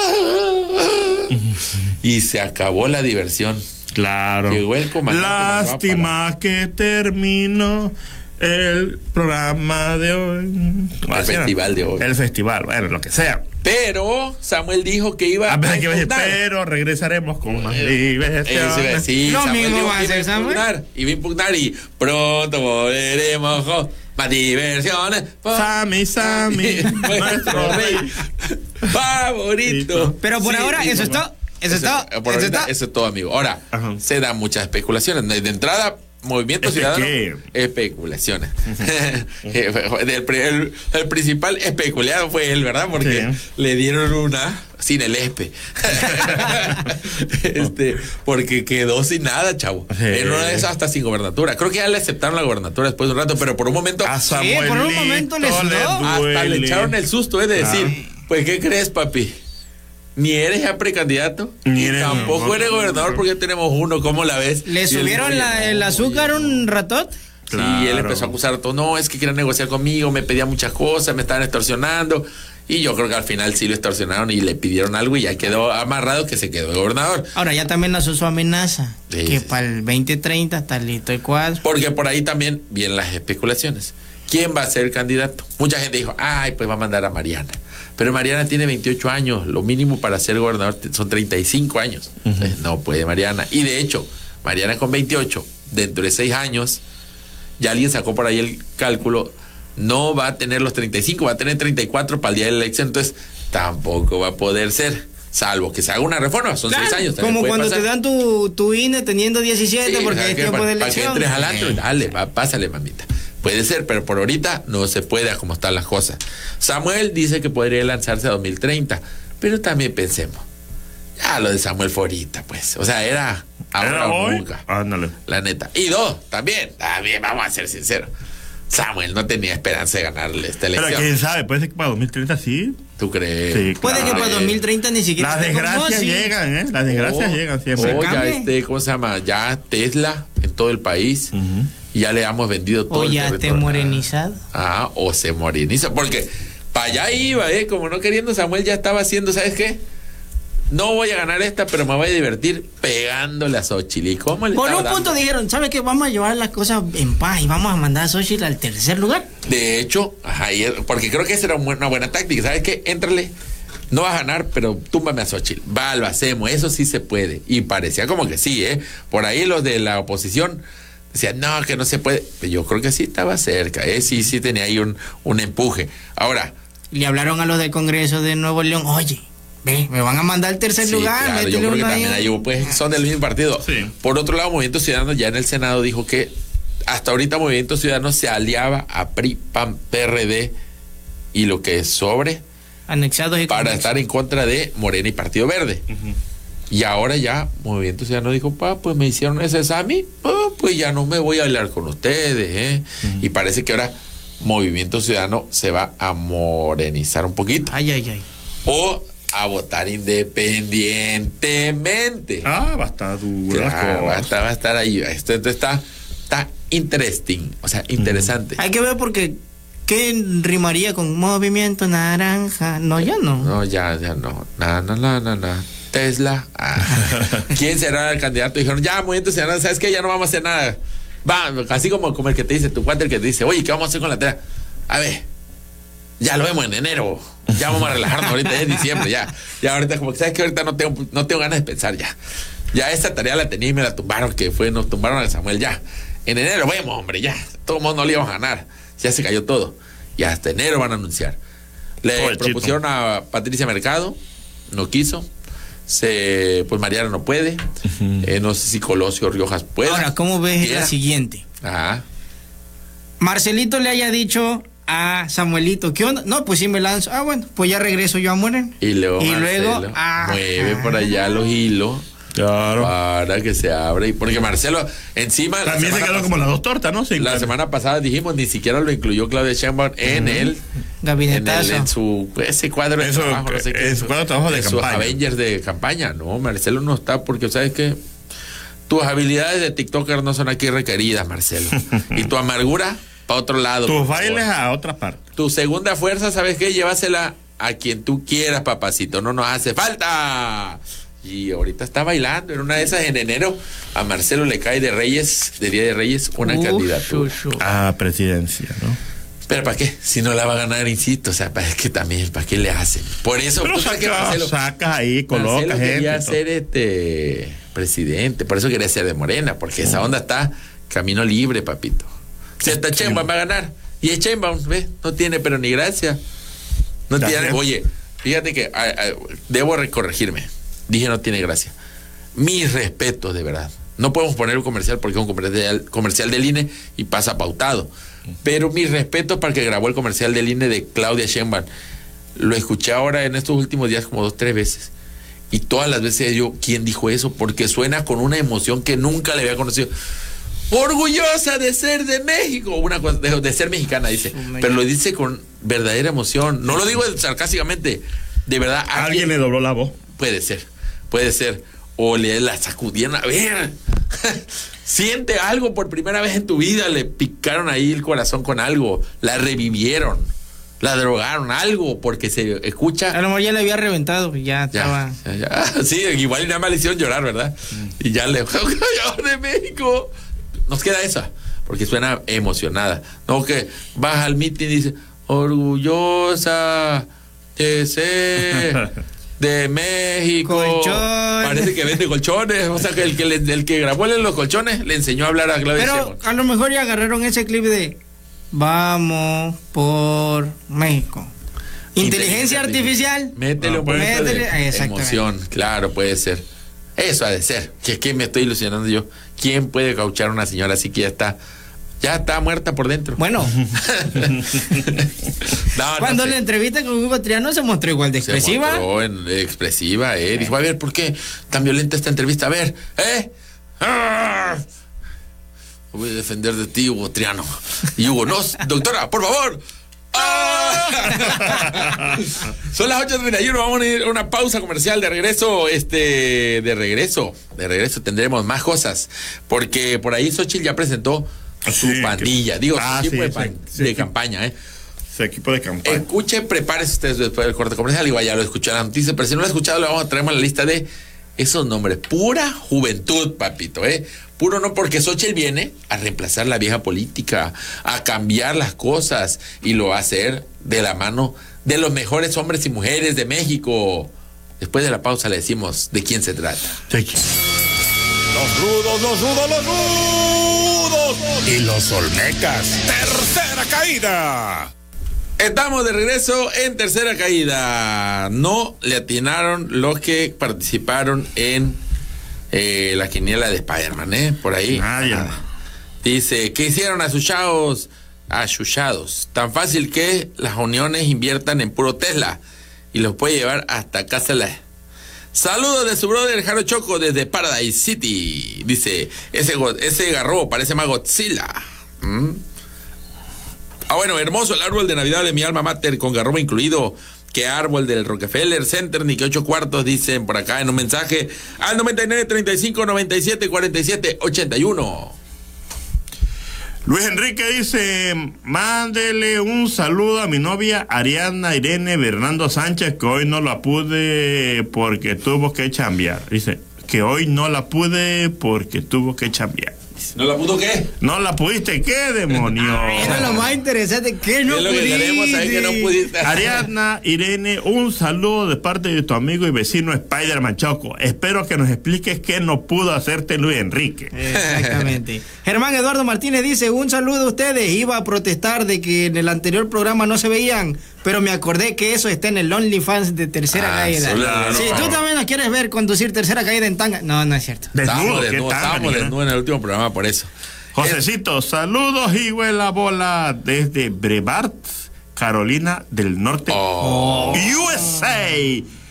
Y se acabó la diversión. Claro. Llegó el comandante Lástima que terminó el programa de hoy. El festival de hoy. El festival, bueno, lo que sea. Pero Samuel dijo que iba A que iba a decir, impugnar. pero regresaremos con más diversión. sí, Lo Samuel mismo va a Samuel. impugnar, Iba a impugnar y pronto volveremos más diversiones. Sammy, Sammy, [LAUGHS] nuestro rey favorito. Pero por Sí, ahora, eso es ¿no? todo. Eso es todo. por Eso es ahorita, todo. eso es todo, amigo. Ahora, Ajá. se dan muchas especulaciones. De entrada, Movimiento ¿Es Ciudadano, qué? especulaciones. [LAUGHS] el, pri- el- el principal especulado fue él, ¿verdad? Porque Sí. le dieron una sin el ESPE. [LAUGHS] este, porque quedó sin nada, chavo. Sí. En una de esas hasta sin gobernatura. Creo que ya le aceptaron la gobernatura después de un rato, pero por un momento A por un momento le Samuelito sudó. hasta le echaron el susto, es de decir, Ah. pues ¿qué crees, papi? Ni eres ya precandidato, Ni eres- tampoco eres gobernador porque tenemos uno, ¿cómo la ves? ¿Le subieron dijo, la- "Oye, el no, azúcar un ratot? Sí, y él Claro. empezó a acusar a todo, no, es que querían negociar conmigo, me pedían muchas cosas, me estaban extorsionando. Y yo creo que al final sí lo extorsionaron y le pidieron algo y ya quedó amarrado que se quedó gobernador. Ahora ya también lanzó su amenaza. Sí, que sí, para el 2030 está listo el cuadro. Porque por ahí también vienen las especulaciones. ¿Quién va a ser el candidato? Mucha gente dijo, ay, pues va a mandar a Mariana. Pero Mariana tiene 28 años, lo mínimo para ser gobernador son 35 años. Entonces, no puede Mariana. Y de hecho, Mariana con 28, dentro de 6 años, ya alguien sacó por ahí el cálculo, no va a tener los 35, va a tener 34 para el día de la elección, entonces tampoco va a poder ser. Salvo que se haga una reforma, son Claro, seis años. también como cuando pasar. te dan tu, tu INE teniendo 17 Sí, porque ¿sabes es tiempo para, de para que elección. entres al antro, dale, va, pásale, mamita. Puede ser, pero por ahorita no se puede a como están las cosas. Samuel dice que podría lanzarse a 2030, pero también pensemos. Ya lo de Samuel fue ahorita, pues. O sea, era ahora ¿Era o hoy? nunca. Ándale. La neta. Y dos, también, también, vamos a ser sinceros. Samuel no tenía esperanza de ganarle esta Pero elección. quién sabe, puede ser que para 2030 sí. ¿Tú crees? Sí, Puede que claro. para 2030 ni siquiera. Las desgracias llegan, ¿eh? Las desgracias Oh, llegan siempre. oh, ya este, ¿cómo se llama? Ya Tesla en todo el país. Y ya le hemos vendido todo O el ya esté territorio. morenizado. Ah, o se moreniza. Porque para allá iba, ¿eh? Como no queriendo, Samuel ya estaba haciendo, ¿sabes qué? No voy a ganar esta, pero me voy a divertir pegándole a Xochitl. ¿Y cómo le Por un punto dijeron, ¿sabe qué? Vamos a llevar las cosas en paz y vamos a mandar a Xochitl al tercer lugar. De hecho, y- porque creo que esa era una buena táctica. ¿Sabes qué? Éntrale. No vas a ganar, pero túmbame a Xochitl. Va, lo hacemos. Eso sí se puede. Y parecía como que sí, ¿eh? Por ahí los de la oposición decían, no, que no se puede. Pero yo creo que sí estaba cerca, ¿eh? Sí, sí tenía ahí un, un empuje. Ahora, Le hablaron a los del Congreso de Nuevo León, oye, me van a mandar al tercer Sí, lugar. claro, yo creo que una ahí". también ahí pues son del mismo partido. Sí. Por otro lado, Movimiento Ciudadano ya en el Senado dijo que hasta ahorita Movimiento Ciudadano se aliaba a PRI, PAN, PRD y lo que es sobre Anexados y para estar en contra de Morena y Partido Verde. Y ahora ya Movimiento Ciudadano dijo, pa, pues me hicieron ese examen, pa, pues ya no me voy a hablar con ustedes. ¿eh?". Y parece que ahora Movimiento Ciudadano se va a morenizar un poquito Ay, ay, ay. o a votar independientemente. Ah, va a estar duro. las Claro, va, a estar, va a estar ahí. Esto, esto está, está interesting, o sea, interesante. Hay que ver porque, ¿qué rimaría con movimiento naranja? No, ya no. No, ya, ya no. No, no, no, no, no. Tesla. Ah. [LAUGHS] ¿Quién será el candidato? Dijeron, ya, movimiento ciudadano, ¿sabes qué? Ya no vamos a hacer nada. Va, así como, como el que te dice, tu cuate el que te dice, oye, ¿qué vamos a hacer con la tela? A ver, ya lo vemos en enero. Ya vamos a relajarnos ahorita, ya es diciembre, ya. Ya ahorita, como que sabes que ahorita no tengo, no tengo ganas de pensar ya. Ya esta tarea la tenía y me la tumbaron, que fue, nos tumbaron a Samuel ya. En enero vemos, hombre, ya. Todo el mundo no le íbamos a ganar. Ya se cayó todo. Y hasta enero van a anunciar. Le propusieron a Patricia Mercado, no quiso. Se, pues Mariana no puede. Eh, no sé si Colosio Riojas puede. Ahora, ¿cómo ves la siguiente? Ajá. Marcelito le haya dicho a Samuelito, ¿qué onda? No, pues sí me lanzo. Ah, bueno, pues ya regreso yo a Moren. Y luego, Y Marcelo luego, ah, mueve por allá los hilos Claro. para que se abra. Y porque Marcelo, encima. También se quedó como las dos tortas, ¿no? Sí, La claro. semana pasada dijimos, ni siquiera lo incluyó Claudia Sheinbaum en el. En, el, Gabinetazo. en su ese cuadro de Eso, trabajo, no sé qué. en su cuadro de trabajo de en sus. Avengers de campaña. No, Marcelo no está porque sabes que tus habilidades de TikToker no son aquí requeridas, Marcelo. [LAUGHS] y tu amargura para otro lado. Tus favor. bailes a otra parte. Tu segunda fuerza, ¿sabes qué? Llévasela a quien tú quieras, papacito. No nos hace falta. Y ahorita está bailando. En una de esas, en enero, a Marcelo le cae de Reyes, de Día de Reyes, una Uf, candidatura. A presidencia, ¿no? Pero ¿para qué? Si no la va a ganar, insisto. O sea, ¿para que también? ¿Para qué le hacen? Por eso, Pero pues, ¿para qué saca- Marcelo? sacas ahí, colocas Marcelo gente. quería todo. ser este presidente. Por eso quería ser de Morena, porque esa onda está camino libre, papito. Si hasta Sheinbaum va a ganar. Y es Sheinbaum, ¿ves? No tiene pero ni gracia. No tiene. Oye, fíjate que ah, ah, debo corregirme. Dije no tiene gracia. Mis respetos, de verdad. No podemos poner un comercial porque es un comercial, comercial del INE y pasa pautado. Pero mis respetos para el que grabó el comercial del INE de Claudia Sheinbaum. Lo escuché ahora en estos últimos días como dos, tres veces. Y todas las veces yo, ¿quién dijo eso? Porque suena con una emoción que nunca le había conocido. Orgullosa de ser de México, una cosa, de, de ser mexicana, dice. Pero lo dice con verdadera emoción. No lo digo sarcásticamente. De verdad, Alguien le dobló la voz. Puede ser, puede ser. O le la sacudieron. A ver, [LAUGHS] siente algo por primera vez en tu vida. Le picaron ahí el corazón con algo. La revivieron. La drogaron, algo, porque se escucha. A lo mejor ya le había reventado, ya, estaba. Ya, ya, ya. [LAUGHS] Sí, igual y nada más le hicieron llorar, ¿verdad? Y ya le. [LAUGHS] de México! Nos queda esa, porque suena emocionada. No que baja al mitin y dice: Orgullosa de ser [LAUGHS] de México. Colchón. Parece que vende colchones. O sea, que el que, le- el que grabó los colchones le enseñó a hablar a Claudia Pero Sheinbaum. a lo mejor ya agarraron ese clip de Vamos por México. Inteligencia artificial. Métele un de Métele- exactamente. emoción, claro, puede ser. Eso ha de ser. Que que me estoy ilusionando yo. ¿Quién puede cauchar a una señora así que ya está, ya está muerta por dentro? Bueno, [LAUGHS] No, no [LAUGHS] cuando sé. la entrevista con Hugo Triano se mostró igual de Se expresiva. mostró en- expresiva, eh. Dijo, a ver, ¿por qué tan violenta esta entrevista? A ver, ¿eh? ¡Ah! Voy a defender de ti, Hugo Triano. Y Hugo, no, doctora, por favor. ¡Ah! [LAUGHS] Son las 8.31, vamos a ir a una pausa comercial de regreso, este, de regreso, de regreso tendremos más cosas, porque por ahí Xochitl ya presentó su Sí, que- pandilla, digo, su Ah, equipo de, sí, campaña, ¿eh? Su equipo de campaña. Escuche, prepárese ustedes después del corte comercial. Igual ya lo escuchó en la noticia, pero si no lo ha escuchado, le vamos a traer la lista de esos nombres. Pura juventud, papito, ¿eh? Puro no, porque Xochitl viene a reemplazar la vieja política, a cambiar las cosas y lo va a hacer de la mano de los mejores hombres y mujeres de México. Después de la pausa le decimos de quién se trata. Sí. Los rudos, los rudos, los rudos. Y los olmecas. Tercera caída. Estamos de regreso en tercera caída. No le atinaron los que participaron en eh, la quiniela de Spider-Man, ¿eh? Por ahí. Nadie, Nada. hermano. Dice, ¿qué hicieron asuchados? Achuchados. Tan fácil que las uniones inviertan en puro Tesla y los puede llevar hasta casa. La... Saludos de su brother Jaro Choco desde Paradise City. Dice, ese, ese garrobo parece más Godzilla. ¿Mm? Ah, bueno, hermoso el árbol de Navidad de mi alma mater con garrobo incluido. Que árbol del Rockefeller Center, ni que ocho cuartos, dicen por acá en un mensaje al 99 35 97 47 81. Luis Enrique dice, mándele un saludo a mi novia Ariana Irene Bernardo Sánchez, que hoy no la pude porque tuvo que chambear. Dice, que hoy no la pude porque tuvo que chambear. ¿No la pudo qué? No la pudiste, ¿qué demonio? [LAUGHS] Era lo más interesante. que no es lo que que no pudiste. [LAUGHS] Ariadna, Irene, un saludo de parte de tu amigo y vecino Spider-Man Choco. Espero que nos expliques qué no pudo hacerte Luis Enrique. Exactamente. [LAUGHS] Germán Eduardo Martínez dice, un saludo a ustedes. Iba a protestar de que en el anterior programa no se veían, pero me acordé que eso está en el OnlyFans de Tercera Ah, Caída. claro. Si tú también nos quieres ver conducir Tercera Caída en tanga. No, no es cierto. Estábamos ¿qué desnudos, tal, estábamos desnudos en el último programa por eso. Josecito, saludos y la bola desde Brevard, Carolina del Norte, Oh. USA.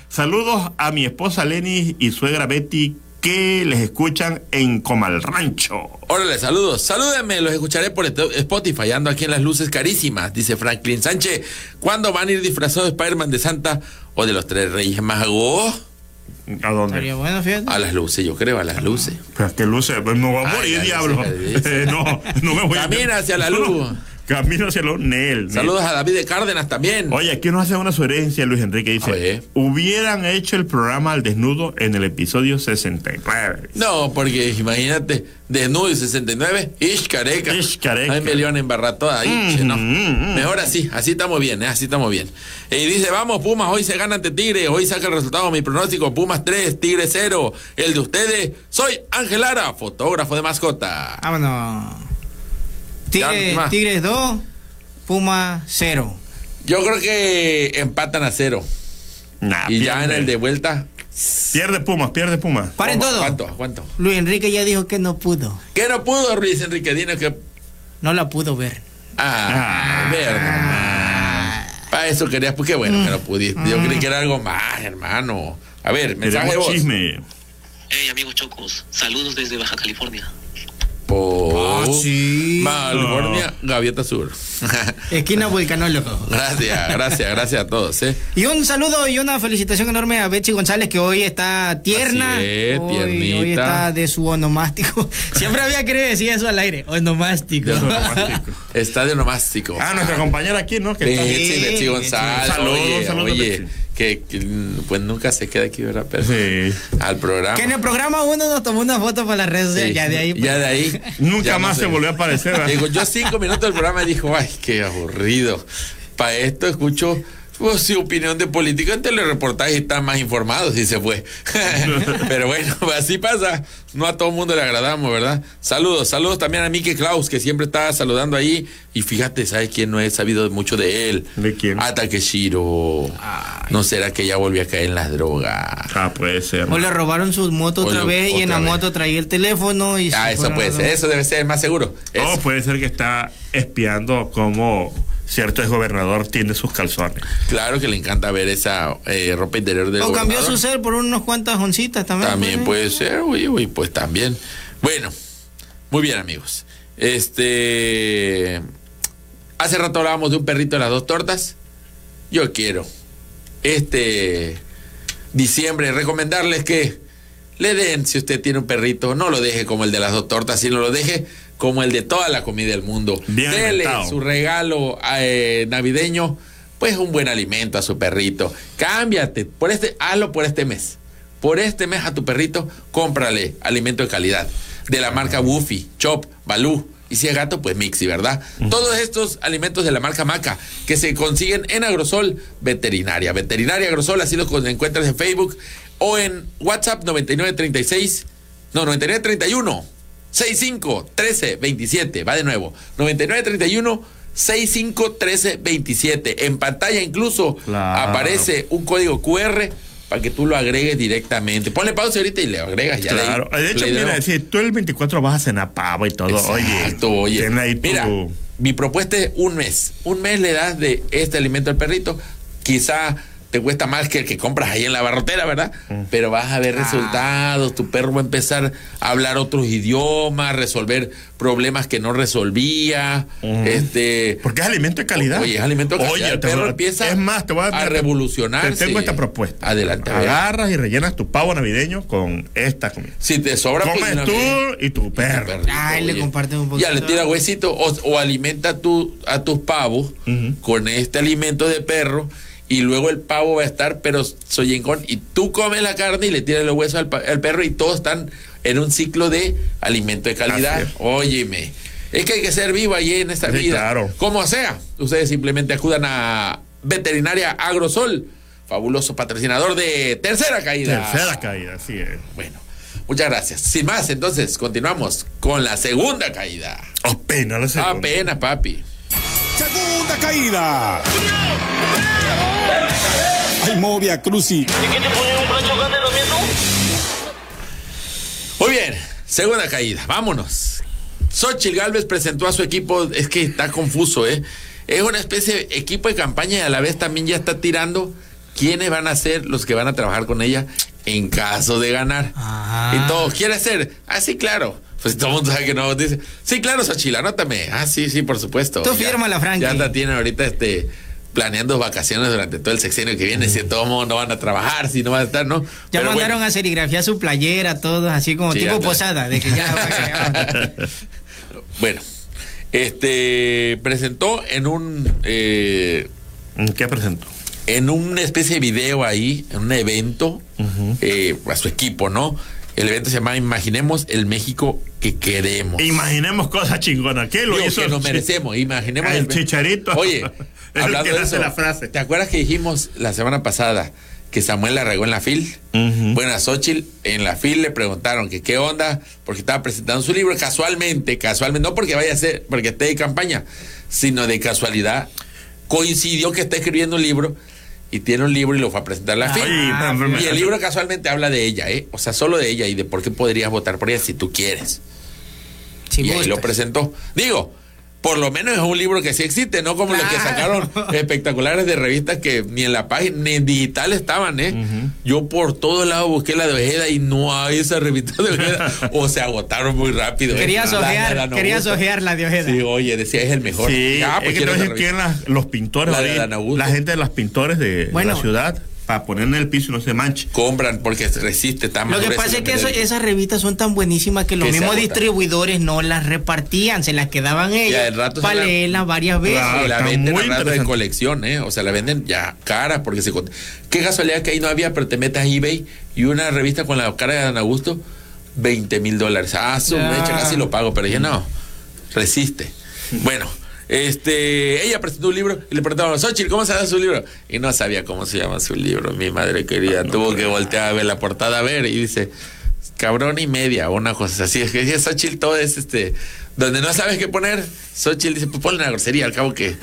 Saludos a mi esposa Lenny y suegra Betty que les escuchan en Comal Rancho. Órale, saludos. Salúdenme, los escucharé por Spotify. Ando aquí en las luces carísimas, dice Franklin Sánchez. ¿Cuándo van a ir disfrazados de Spider-Man de Santa o de los tres reyes magos? ¿A dónde? Estaría bueno, fíjate. A las luces, yo creo, a las luces. Pero que luce, pues no va a morir, ay, diablo. [LAUGHS] Eh, no, no me voy a. Camina hacia la luz. Camino hacia luz, Nel. Nel. Saludos a David de Cárdenas también. Oye, aquí nos hace una sugerencia, Luis Enrique. Dice: ver. Hubieran hecho el programa al desnudo en el episodio 69. No, porque imagínate, desnudo y 69, ish careca. Ish, careca. Ay, me le van a embarrar toda ahí, Mm, che, no. mm, mm. Mejor así, así estamos bien, ¿eh? así estamos bien. Y dice, vamos Pumas, hoy se gana ante Tigre, hoy saca el resultado, mi pronóstico, Pumas 3, Tigre 0. El de ustedes, soy Ángel Lara, fotógrafo de mascota. Vámonos. Tigre-. Tigres 2, Puma 0. Yo creo que empatan a cero. Nah, y ya en el de vuelta. Pierde Pumas, pierde Pumas. Paren todo. ¿Cuánto? ¿Cuánto? Luis Enrique ya dijo que no pudo. ¿Qué no pudo, Luis Enrique? Dino que. No la pudo ver. Ah, Ah. verdad. Para eso querías, pues qué bueno que no pudiste. Yo creí que era algo más, hermano. A ver, mensaje voz. chisme. Hey amigos chocos, saludos desde Baja California. Por Ah, sí. California, Gaviota Sur. [LAUGHS] Esquina Volcanólogo. gracias, gracias, gracias a todos, ¿eh? Y un saludo y una felicitación enorme a Betsy González que hoy está tierna. Así es, hoy, tiernita. hoy está de su onomástico. [LAUGHS] Siempre había querido decir eso al aire. Onomástico. De su onomástico. Estadio nomástico. Ah, nuestra compañera aquí, ¿no? Que está- Betsy, González. Saludos, oye, saludos, oye, Betsy. que, que, pues nunca se queda aquí, ¿verdad? Pero Sí. al programa. Que en el programa uno nos tomó una foto para las redes sociales. Sí, Ya de ahí. pues. Ya de ahí. Nunca no más se volvió a aparecer. ¿verdad? Digo, yo cinco minutos del programa y dijo, ay, qué aburrido. Para esto escucho Pues sí, opinión de política en telereportaje están más informados si se fue. [LAUGHS] Pero bueno, [LAUGHS] así pasa. No a todo el mundo le agradamos, ¿verdad? Saludos, saludos también a Mike Klaus, que siempre está saludando ahí. Y fíjate, ¿sabes quién no he sabido mucho de él? ¿De quién? A Takeshiro. ¿No será que ya volvió a caer en las drogas? Ah, puede ser. O le robaron su moto O otra lo- vez y en la vez. moto traía el teléfono y Ah, eso puede ser, eso debe ser más seguro. O Eso. puede ser que está espiando cómo cierto gobernador tiene sus calzones. Claro que le encanta ver esa eh, ropa interior de O cambió su ser por unos cuantas oncitas también. También puede ser, uy, uy, pues también. Bueno, muy bien, amigos. Este. Hace rato hablábamos de un perrito de las dos tortas. Yo quiero este diciembre recomendarles que le den, si usted tiene un perrito, no lo deje como el de las dos tortas, sino lo deje como el de toda la comida del mundo. Bien Dele su regalo eh, navideño, pues un buen alimento a su perrito. Cámbiate, por este, hazlo por este mes. Por este mes a tu perrito, cómprale alimento de calidad. De la marca Woofy, Chop, Balú. Y si es gato, pues Mixi, ¿verdad? Todos estos alimentos de la marca Maca que se consiguen en Agrosol Veterinaria. Veterinaria Agrosol, así los encuentras en Facebook o en WhatsApp 9936, no, 9931 65 13 27. Va de nuevo. 99 31 65 13 27. En pantalla incluso Claro. aparece un código QR para que tú lo agregues directamente. Ponle pausa ahorita y le agregas ya. Claro. le- De hecho, le- mira, si tú el 24 vas a cenar pavo y todo, Exacto, oye, oye. ahí tu- Mira, mi propuesta es un mes. Un mes le das de este alimento al perrito. Quizá te cuesta más que el que compras ahí en la barrotera, ¿verdad? Mm. Pero vas a ver Ah. resultados. Tu perro va a empezar a hablar otros idiomas, resolver problemas que no resolvía. Este. Porque es alimento de calidad. Oye, es alimento de calidad. Oye, el te perro voy a- empieza es más, te voy a, a revolucionarse. Te tengo esta propuesta. Adelante. Agarras y rellenas tu pavo navideño con esta comida. Si te sobra, pues, Comes tú y tu perro. perrito, Ay, le oye. comparten un Ya poquito. le tira huesito o, o alimenta tu, a tus pavos con este alimento de perro y luego el pavo va a estar pero sollencón y tú comes la carne y le tiras los huesos al, perro y todos están en un ciclo de alimento de calidad. Es. Óyeme. Es que hay que ser vivo allí en esta Sí, vida. claro. Como sea, ustedes simplemente acudan a Veterinaria Agrosol, fabuloso patrocinador de Tercera Caída. Tercera caída, así es. Bueno, muchas gracias. Sin más, entonces continuamos con la segunda caída. Apenas la segunda. Apenas, papi. Segunda caída. Ay, Movia Cruci. Muy bien, segunda caída. Vámonos. Xochitl Galvez presentó a su equipo, es que está confuso, ¿eh? Es una especie de equipo de campaña y a la vez también ya está tirando quiénes van a ser los que van a trabajar con ella en caso de ganar. Ah. Y todo, ¿quiere ser? Ah, sí, claro. Pues todo el mundo sabe que no. Dice, sí, claro, Xochitl, anótame. Ah, sí, sí, por supuesto. Tú Ya- fírmala, Frankie. Ya anda, tiene ahorita este planeando vacaciones durante todo el sexenio que viene, si todo el mundo no van a trabajar, si no van a estar, ¿no? Ya Pero mandaron bueno. a serigrafiar su playera, todos así como Sí, tipo ya posada, de que ya. [LAUGHS] Bueno, este presentó en un eh, ¿Qué presentó? en una especie de video ahí, en un evento eh, a su equipo, ¿no? El evento se llama Imaginemos el México que queremos. Imaginemos cosas chingonas. ¿Qué lo Digo, hizo? que nos merecemos, imaginemos El chicharito. Oye, [LAUGHS] hablando que de hace eso, la frase. ¿te acuerdas que dijimos la semana pasada que Samuel la regó en la FIL? Ujú. Bueno, a Xochitl en la FIL le preguntaron que qué onda, porque estaba presentando su libro casualmente, casualmente, no porque vaya a ser, porque esté de campaña, sino de casualidad. Coincidió que está escribiendo un libro y tiene un libro y lo fue a presentar a la FIL. Ah, y el libro casualmente habla de ella, ¿eh? O sea, solo de ella y de por qué podrías votar por ella si tú quieres. Si y ahí lo presentó. Digo, por lo menos es un libro que sí existe, no como los que sacaron [LAUGHS] espectaculares de revistas que ni en la página, ni en digital estaban, ¿eh? Yo por todos lados busqué la de Ojeda y no hay esa revista de Ojeda. [LAUGHS] o se agotaron muy rápido. ¿eh? Querías ojear, la no querías ojear la de Ojeda. Sí, oye, decía es el mejor. Sí, Ah, pues es que quiero esa entonces revista. quieren las- los pintores, La de la gente de los pintores de, de la ciudad, para poner en el piso y no se manche. Compran porque resiste, está más Lo que pasa es que eso- esas revistas son tan buenísimas que los Que mismos distribuidores no las repartían, se las quedaban ellos para la- leerlas varias veces. Claro. y la venden muy rato de interesante. colección, ¿eh? O sea, la venden ya cara porque se... Qué casualidad que ahí no había, pero te metes a eBay y una revista con la cara de Dan Augusto, 20 mil dólares. Ah, su Ya. mecha, casi lo pago, pero ya no, resiste. Bueno, Este, ella presentó un libro y le preguntaban, Xochitl, ¿cómo se llama su libro? Y no sabía cómo se llama su libro. Mi madre querida tuvo que voltear a ver la portada a ver y dice, cabrón y media, o una cosa así. Es que dice Xochitl, todo es este, donde no sabes qué poner. Xochitl dice, pues ponle una grosería, al cabo que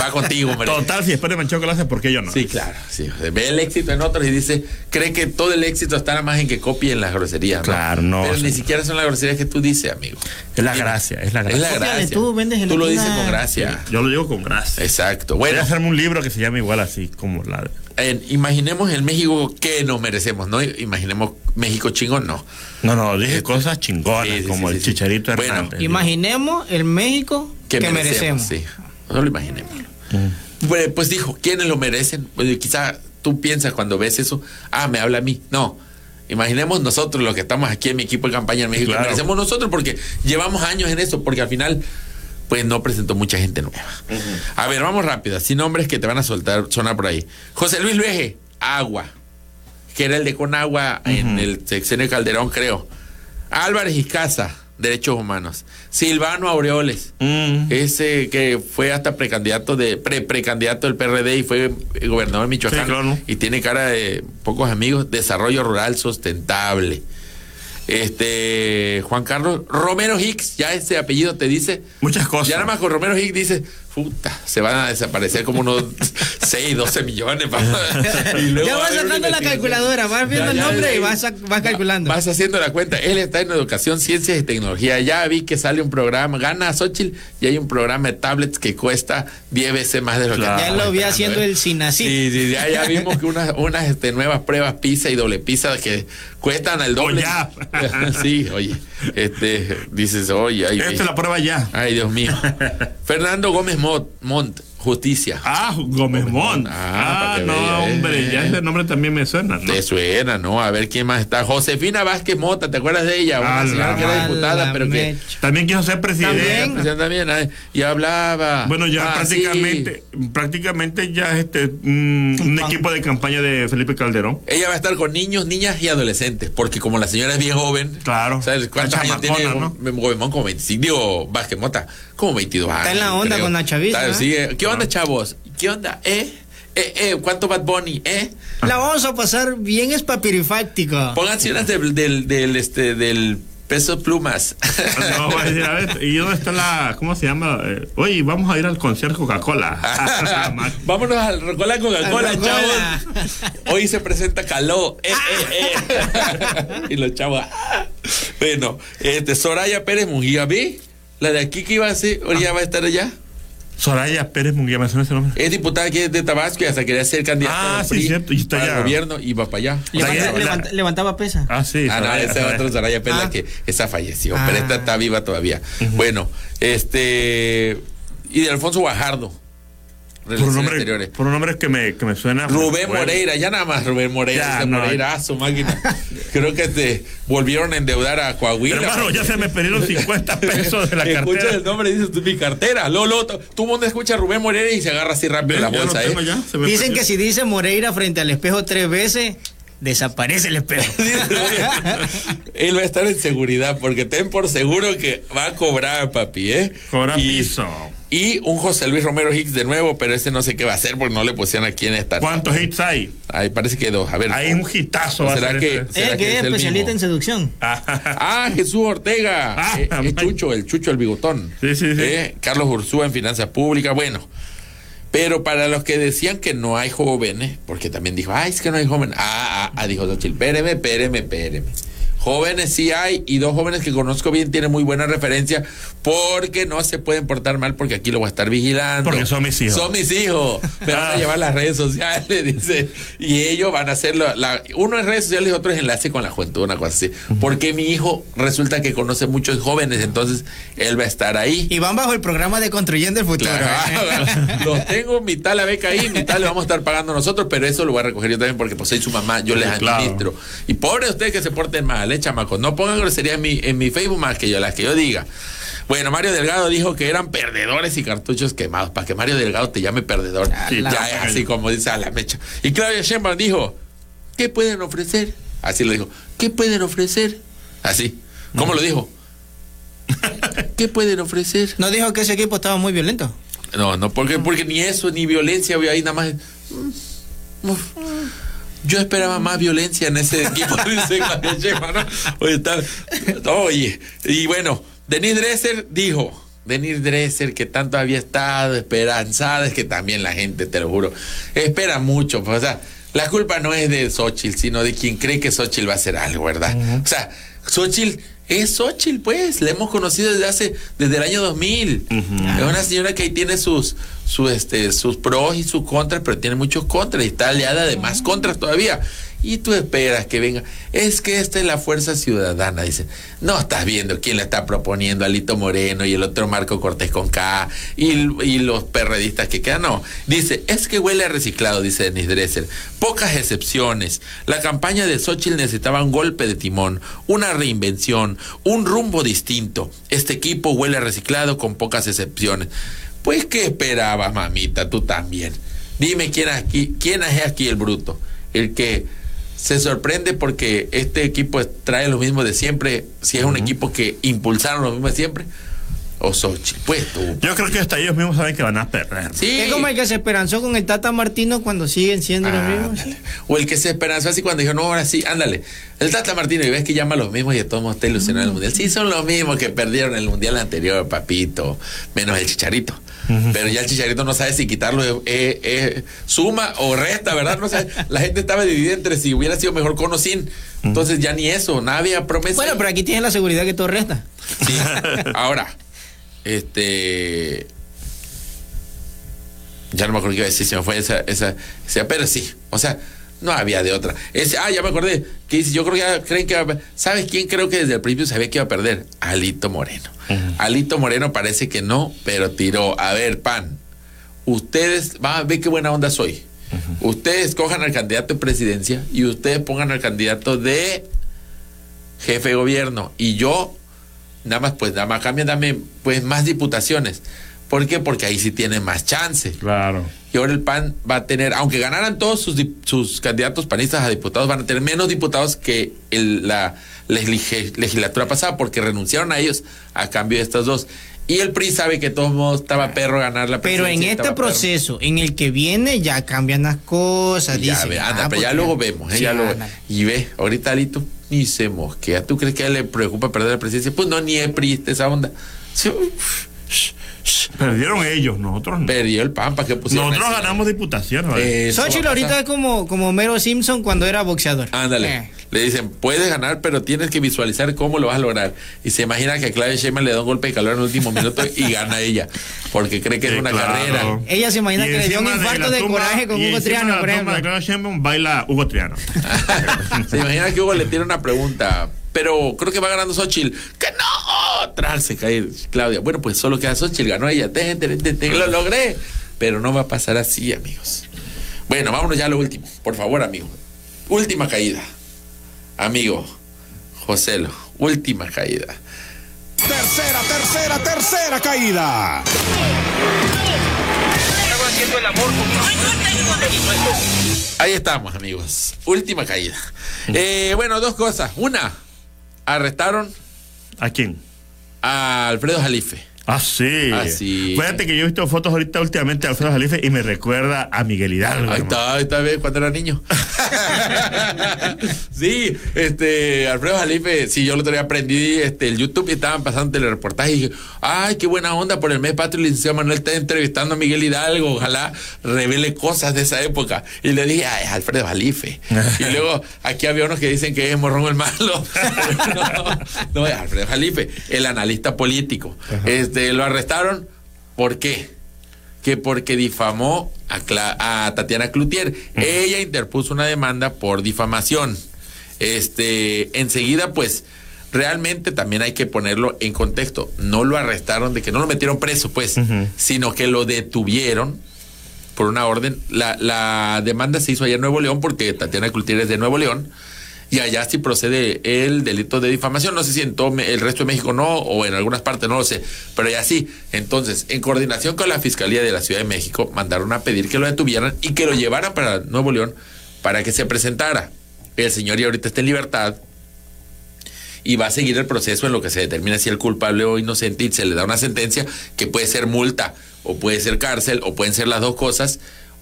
va contigo, hombre. Total, si después de Manchoco lo hace, ¿por qué yo no? Sí, claro, sí. Ve el éxito en otros y dice, cree que todo el éxito está nada más en que copien las groserías. ¿no? Claro, no, Pero sí. ni siquiera son las groserías que tú dices, amigo. Es la gracia, es la Es gracia. la Cópiale gracia. tú, vendes Tú lo dices con gracia. Yo lo digo con gracia. Exacto. Voy a hacerme un libro que se llame igual así, como la de- en- imaginemos el México que nos merecemos, ¿no? Imaginemos México chingón, no. No, no, dije cosas chingonas, Sí, sí, como sí, el sí. Chicharito Bueno, Hernández. Imaginemos el México que, merecemos. Sí, no lo imaginemos. Bueno, pues dijo, ¿quiénes lo merecen? Pues quizá tú piensas cuando ves eso, ah, me habla a mí. No. Imaginemos nosotros los que estamos aquí en mi equipo de campaña en México, Claro. merecemos nosotros porque llevamos años en eso, porque al final pues no presentó mucha gente nueva. A ver, vamos rápido, así nombres que te van a soltar, sonar por ahí. José Luis Luege, Agua, que era el de Conagua en el sexenio de Calderón, creo. Álvarez y Casa, Derechos Humanos. Silvano Aureoles, Mm. ese que fue hasta precandidato de pre precandidato del PRD y fue gobernador de Michoacán Sí, claro. y tiene cara de pocos amigos, desarrollo rural sustentable. Este Juan Carlos Romero Hicks, ya ese apellido te dice Muchas cosas. ya nada más con Romero Hicks dice, puta, se van a desaparecer como unos [LAUGHS] 6, 12 millones. y luego Ya vas sacando la calculadora, vas viendo Ya, el nombre ya, y vas, vas calculando. Vas haciendo la cuenta. Él está en educación, ciencias y tecnología. Ya vi que sale un programa, gana Xochitl y hay un programa de tablets que cuesta 10 veces más de lo Claro. que ya lo vi haciendo ¿eh? el SINACIT. Sí, sí, ya, ya vimos que unas, unas este, nuevas pruebas PISA y doble PISA que cuestan el doble. Oh, ya. [LAUGHS] sí, oye, este, dices, oye, ay, Esta es la prueba ya. ay, Dios mío. [LAUGHS] Fernando Gómez Mont, Montt, Justicia. Ah, Gómez Mont. Ah, Ah, no, eh. hombre, ya ese nombre también me suena, ¿no? Te suena, ¿no? A ver quién más está. Josefina Vázquez Mota, ¿te acuerdas de ella? Una A la señora que era diputada, pero que. También quiso ser presidente. También. presidenta también, y hablaba. Bueno, ya Ah, prácticamente, prácticamente ya es este mm, un equipo de campaña de Felipe Calderón. sí. Ella va a estar con niños, niñas y adolescentes, porque como la señora es bien joven. Claro. ¿Sabes cuántos años tiene? ¿no? Gobemón? Como 25, digo, Vázquez Mota, como 22 años. en la onda creo. con la chaviza, Está- sí, eh, ¿Qué onda, chavos? ¿Qué onda? ¿Eh? ¿Eh? ¿Eh? ¿Cuánto Bad Bunny? ¿Eh? La vamos a pasar bien espapirifáctica. Pónganse unas del, del, del, este, del peso plumas. No, voy a decir, a ver, ¿y dónde está la, cómo se llama? Eh, oye, vamos a ir al concierto Coca-Cola. [LAUGHS] [LAUGHS] Vámonos al Rocola Coca-Cola, chavos. Hoy se presenta Caló. Eh, eh, eh. [LAUGHS] y los chavos. ah. Bueno, este, Soraya Pérez Mujía, ¿ve? La de aquí que iba a ser, ahora ya va a estar allá. Soraya Pérez Munguía, me suena ese nombre. Es diputada aquí de Tabasco y hasta quería ser candidata Ah, al sí, PRI cierto, y está para allá. el gobierno y va para allá. Levanta- Soraya- levanta- levantaba pesa. Ah, sí. Ah, no, Soraya, esa Soraya. otra Soraya Pérez, la Ah. que esa falleció, Ah. pero esta está viva todavía. Bueno, este. Y de Alfonso Guajardo. Por un Relaciones nombre, exteriores. por un nombre que me, que me suena. Rubén bueno. Moreira, ya nada más Rubén Moreira, Ya, ese no. Moreira, su máquina. Creo que te volvieron a endeudar a Coahuila. Hermano, ya se me perdieron 50 pesos de la Escucha cartera. el nombre y dices, tú, mi cartera. Lolo, tú mundo escucha a Rubén Moreira y se agarra así rápido Ven, la bolsa, tengo ¿eh? ya, se me Dicen perdió. que si dice Moreira frente al espejo tres veces, desaparece el espejo. [LAUGHS] Él va a estar en seguridad porque ten por seguro que va a cobrar, papi, ¿eh? Cobra y, piso. Y un José Luis Romero Hicks de nuevo, pero ese no sé qué va a hacer porque no le pusieron aquí en esta. ¿Cuántos hits hay? Ahí parece que dos. A ver. Hay un hitazo. va a ¿Será ser que- este. ¿Será Ella que que es especialista en seducción. [LAUGHS] Ah, Jesús Ortega. Ah, Eh, eh. Chucho, el Chucho, el bigotón. Sí, sí, sí. Eh, Carlos Ursúa en finanzas públicas. Bueno, pero para los que decían que no hay jóvenes, porque también dijo, ay, es que no hay jóvenes. Ah, ah, ah, dijo Xochitl, espéreme, espéreme, espéreme. Jóvenes sí hay y dos jóvenes que conozco bien tienen muy buena referencia porque no se pueden portar mal porque aquí lo voy a estar vigilando. Porque son mis hijos. Son mis hijos. Me van a Ah. llevar las redes sociales, [LAUGHS] dice. Y ellos van a hacerlo. La, uno es redes sociales y otro es enlace con la juventud, una cosa así. Porque mi hijo resulta que conoce muchos jóvenes, entonces él va a estar ahí. Y van bajo el programa de Construyendo el Futuro. Claro, ¿eh? [LAUGHS] los tengo, mitad la beca ahí, mitad le vamos a estar pagando nosotros, pero eso lo voy a recoger yo también porque pues soy su mamá, yo les Sí, claro. administro. Y pobre ustedes que se porten mal, chamacos, no pongan grosería en mi, en mi Facebook más que yo, las que yo diga. Bueno, Mario Delgado dijo que eran perdedores y cartuchos quemados, para que Mario Delgado te llame perdedor. Sí, ya es así como dice a la mecha. Y Claudia Sheinbaum dijo, ¿qué pueden ofrecer? Así lo dijo, ¿qué pueden ofrecer? Así. ¿Cómo lo dijo? [LAUGHS] ¿Qué pueden ofrecer? No dijo que ese equipo estaba muy violento. No, no, porque, porque ni eso, ni violencia había ahí nada más. Yo esperaba más violencia en ese equipo, [LAUGHS] ¿no? Oye, está- oye, y bueno, Denis Dresser dijo, Denis Dresser, que tanto había estado esperanzada, es que también la gente, te lo juro, espera mucho, pues, o sea, la culpa no es de Xochitl, sino de quien cree que Xochitl va a hacer algo, ¿verdad? O sea, Xochitl es Xochitl, pues, la hemos conocido desde hace, desde el año 2000. Es una señora que ahí tiene sus, su, este, sus pros y sus contras, pero tiene muchos contras y está aliada de más contras todavía. Y tú esperas que venga. Es que esta es la fuerza ciudadana, dicen. No estás viendo quién le está proponiendo Alito Moreno y el otro Marco Cortés con K y, y los perredistas que quedan. No, dice, es que huele a reciclado, dice Denis Dresser. Pocas excepciones. La campaña de Xochitl necesitaba un golpe de timón, una reinvención, un rumbo distinto. Este equipo huele a reciclado con pocas excepciones. Pues, ¿qué esperabas, mamita? Tú también. Dime quién, aquí, quién es aquí el bruto. El que se sorprende porque este equipo trae lo mismo de siempre. Si es un equipo que impulsaron lo mismo de siempre. O Xochitl. Pues tú. Yo creo que hasta ellos mismos saben que van a perder. Sí. Es como el que se esperanzó con el Tata Martino cuando siguen siendo los mismos. Ándale. O el que se esperanzó así cuando dijo, no, ahora sí, ándale. El Tata Martino, y ves que llama a los mismos y de todos modos está ilusionado en el mundial. Sí, son los mismos que perdieron el mundial anterior, papito, menos el chicharito. Pero ya el chicharito no sabe si quitarlo eh, eh, suma o resta, ¿verdad? No sabe. La gente estaba dividida entre si hubiera sido mejor con o sin. Entonces ya ni eso, nada había promesa. Bueno, pero aquí tienen la seguridad que todo resta. Sí. Ahora, este. Ya no me acuerdo qué iba a decir, se me fue esa, esa, esa- pero sí, o sea, no había de otra. Ese, ah, ya me acordé, que dice, yo creo que ya creen que va a per- ¿Sabes quién creo que desde el principio sabía que iba a perder? Alito Moreno. Alito Moreno parece que no, pero tiró, a ver, pan, ustedes, va a ver qué buena onda soy. Ustedes cojan al candidato de presidencia y ustedes pongan al candidato de jefe de gobierno y yo nada más pues nada más cambia dame pues más diputaciones ¿por qué? porque ahí sí tiene más chance Claro. Y ahora el PAN va a tener aunque ganaran todos sus, sus candidatos panistas a diputados van a tener menos diputados que el- la legis- legislatura pasada porque renunciaron a ellos a cambio de estos dos y el PRI sabe que todos modos estaba perro ganar la Pero en este perro. proceso, en el que viene, ya cambian las cosas. Y ya, ve, anda, ah, pero ya luego vemos, ¿eh? Sí, ya luego- ándale. y ve, ahorita Alito ni se mosquea. ¿Tú crees que a él le preocupa perder la presidencia? Pues no, ni es priista esa onda. Sí, Perdieron ellos, nosotros no. Perdió el pampa que pusieron. Nosotros ganamos diputaciones. ¿vale? Eso Xochitl ahorita es como, como Mero Simpson cuando era boxeador. Ándale. Eh. Le dicen, puedes ganar, pero tienes que visualizar cómo lo vas a lograr. Y se imagina que a Claudia Sheinbaum le da un golpe de calor en el último [LAUGHS] minuto y gana ella. Porque cree que es una claro. carrera. Ella se imagina Y que le dio un infarto de tumba- coraje con y Hugo Triano, de la por ejemplo. Claudia Sheinbaum baila Hugo Triano. [LAUGHS] Se imagina que Hugo le tiene una pregunta, pero creo que va ganando Xochitl. ¡Que no! Tras se cae Claudia. Bueno, pues solo queda Xochitl, ganó ella. Te, te, te, te, lo logré. Pero no va a pasar así, amigos. Bueno, vámonos ya a lo último. Por favor, amigo. Última caída. Amigo, Joselo, última caída. Tercera, tercera, tercera caída. Ahí estamos, amigos. Última caída. Eh, bueno, dos cosas. Una, arrestaron ¿A quién? a Alfredo Jalife. Ah, sí. Ah, sí. Fíjate que yo he visto fotos ahorita últimamente de Alfredo Jalife y me recuerda a Miguel Hidalgo. Ahí está, ahí está, cuando era niño. [LAUGHS] sí, este, Alfredo Jalife, sí, yo lo otro día aprendí este, el YouTube y estaban pasando telereportaje y dije, ay, qué buena onda por el mes patrio, el licenciado Manuel está entrevistando a Miguel Hidalgo, ojalá revele cosas de esa época. Y le dije, ay, es Alfredo Jalife. y [LAUGHS] luego aquí había unos que dicen que es Morrón el malo. [LAUGHS] no, no, es Alfredo Jalife, el analista político. Este, lo arrestaron, ¿por qué? que porque difamó a, Cla- a Tatiana Cloutier. Ella interpuso una demanda por difamación. Este, enseguida, pues, realmente también hay que ponerlo en contexto. No lo arrestaron de que no lo metieron preso, pues, sino que lo detuvieron por una orden. La, la demanda se hizo allá en Nuevo León porque Tatiana Cloutier es de Nuevo León. Y allá sí procede el delito de difamación. No sé si en todo el resto de México no, o en algunas partes no lo sé, pero ya sí. Entonces, en coordinación con la Fiscalía de la Ciudad de México, mandaron a pedir que lo detuvieran y que lo llevaran para Nuevo León para que se presentara. El señor ya ahorita está en libertad. y va a seguir el proceso en lo que se determina si el culpable o inocente y se le da una sentencia que puede ser multa o puede ser cárcel o pueden ser las dos cosas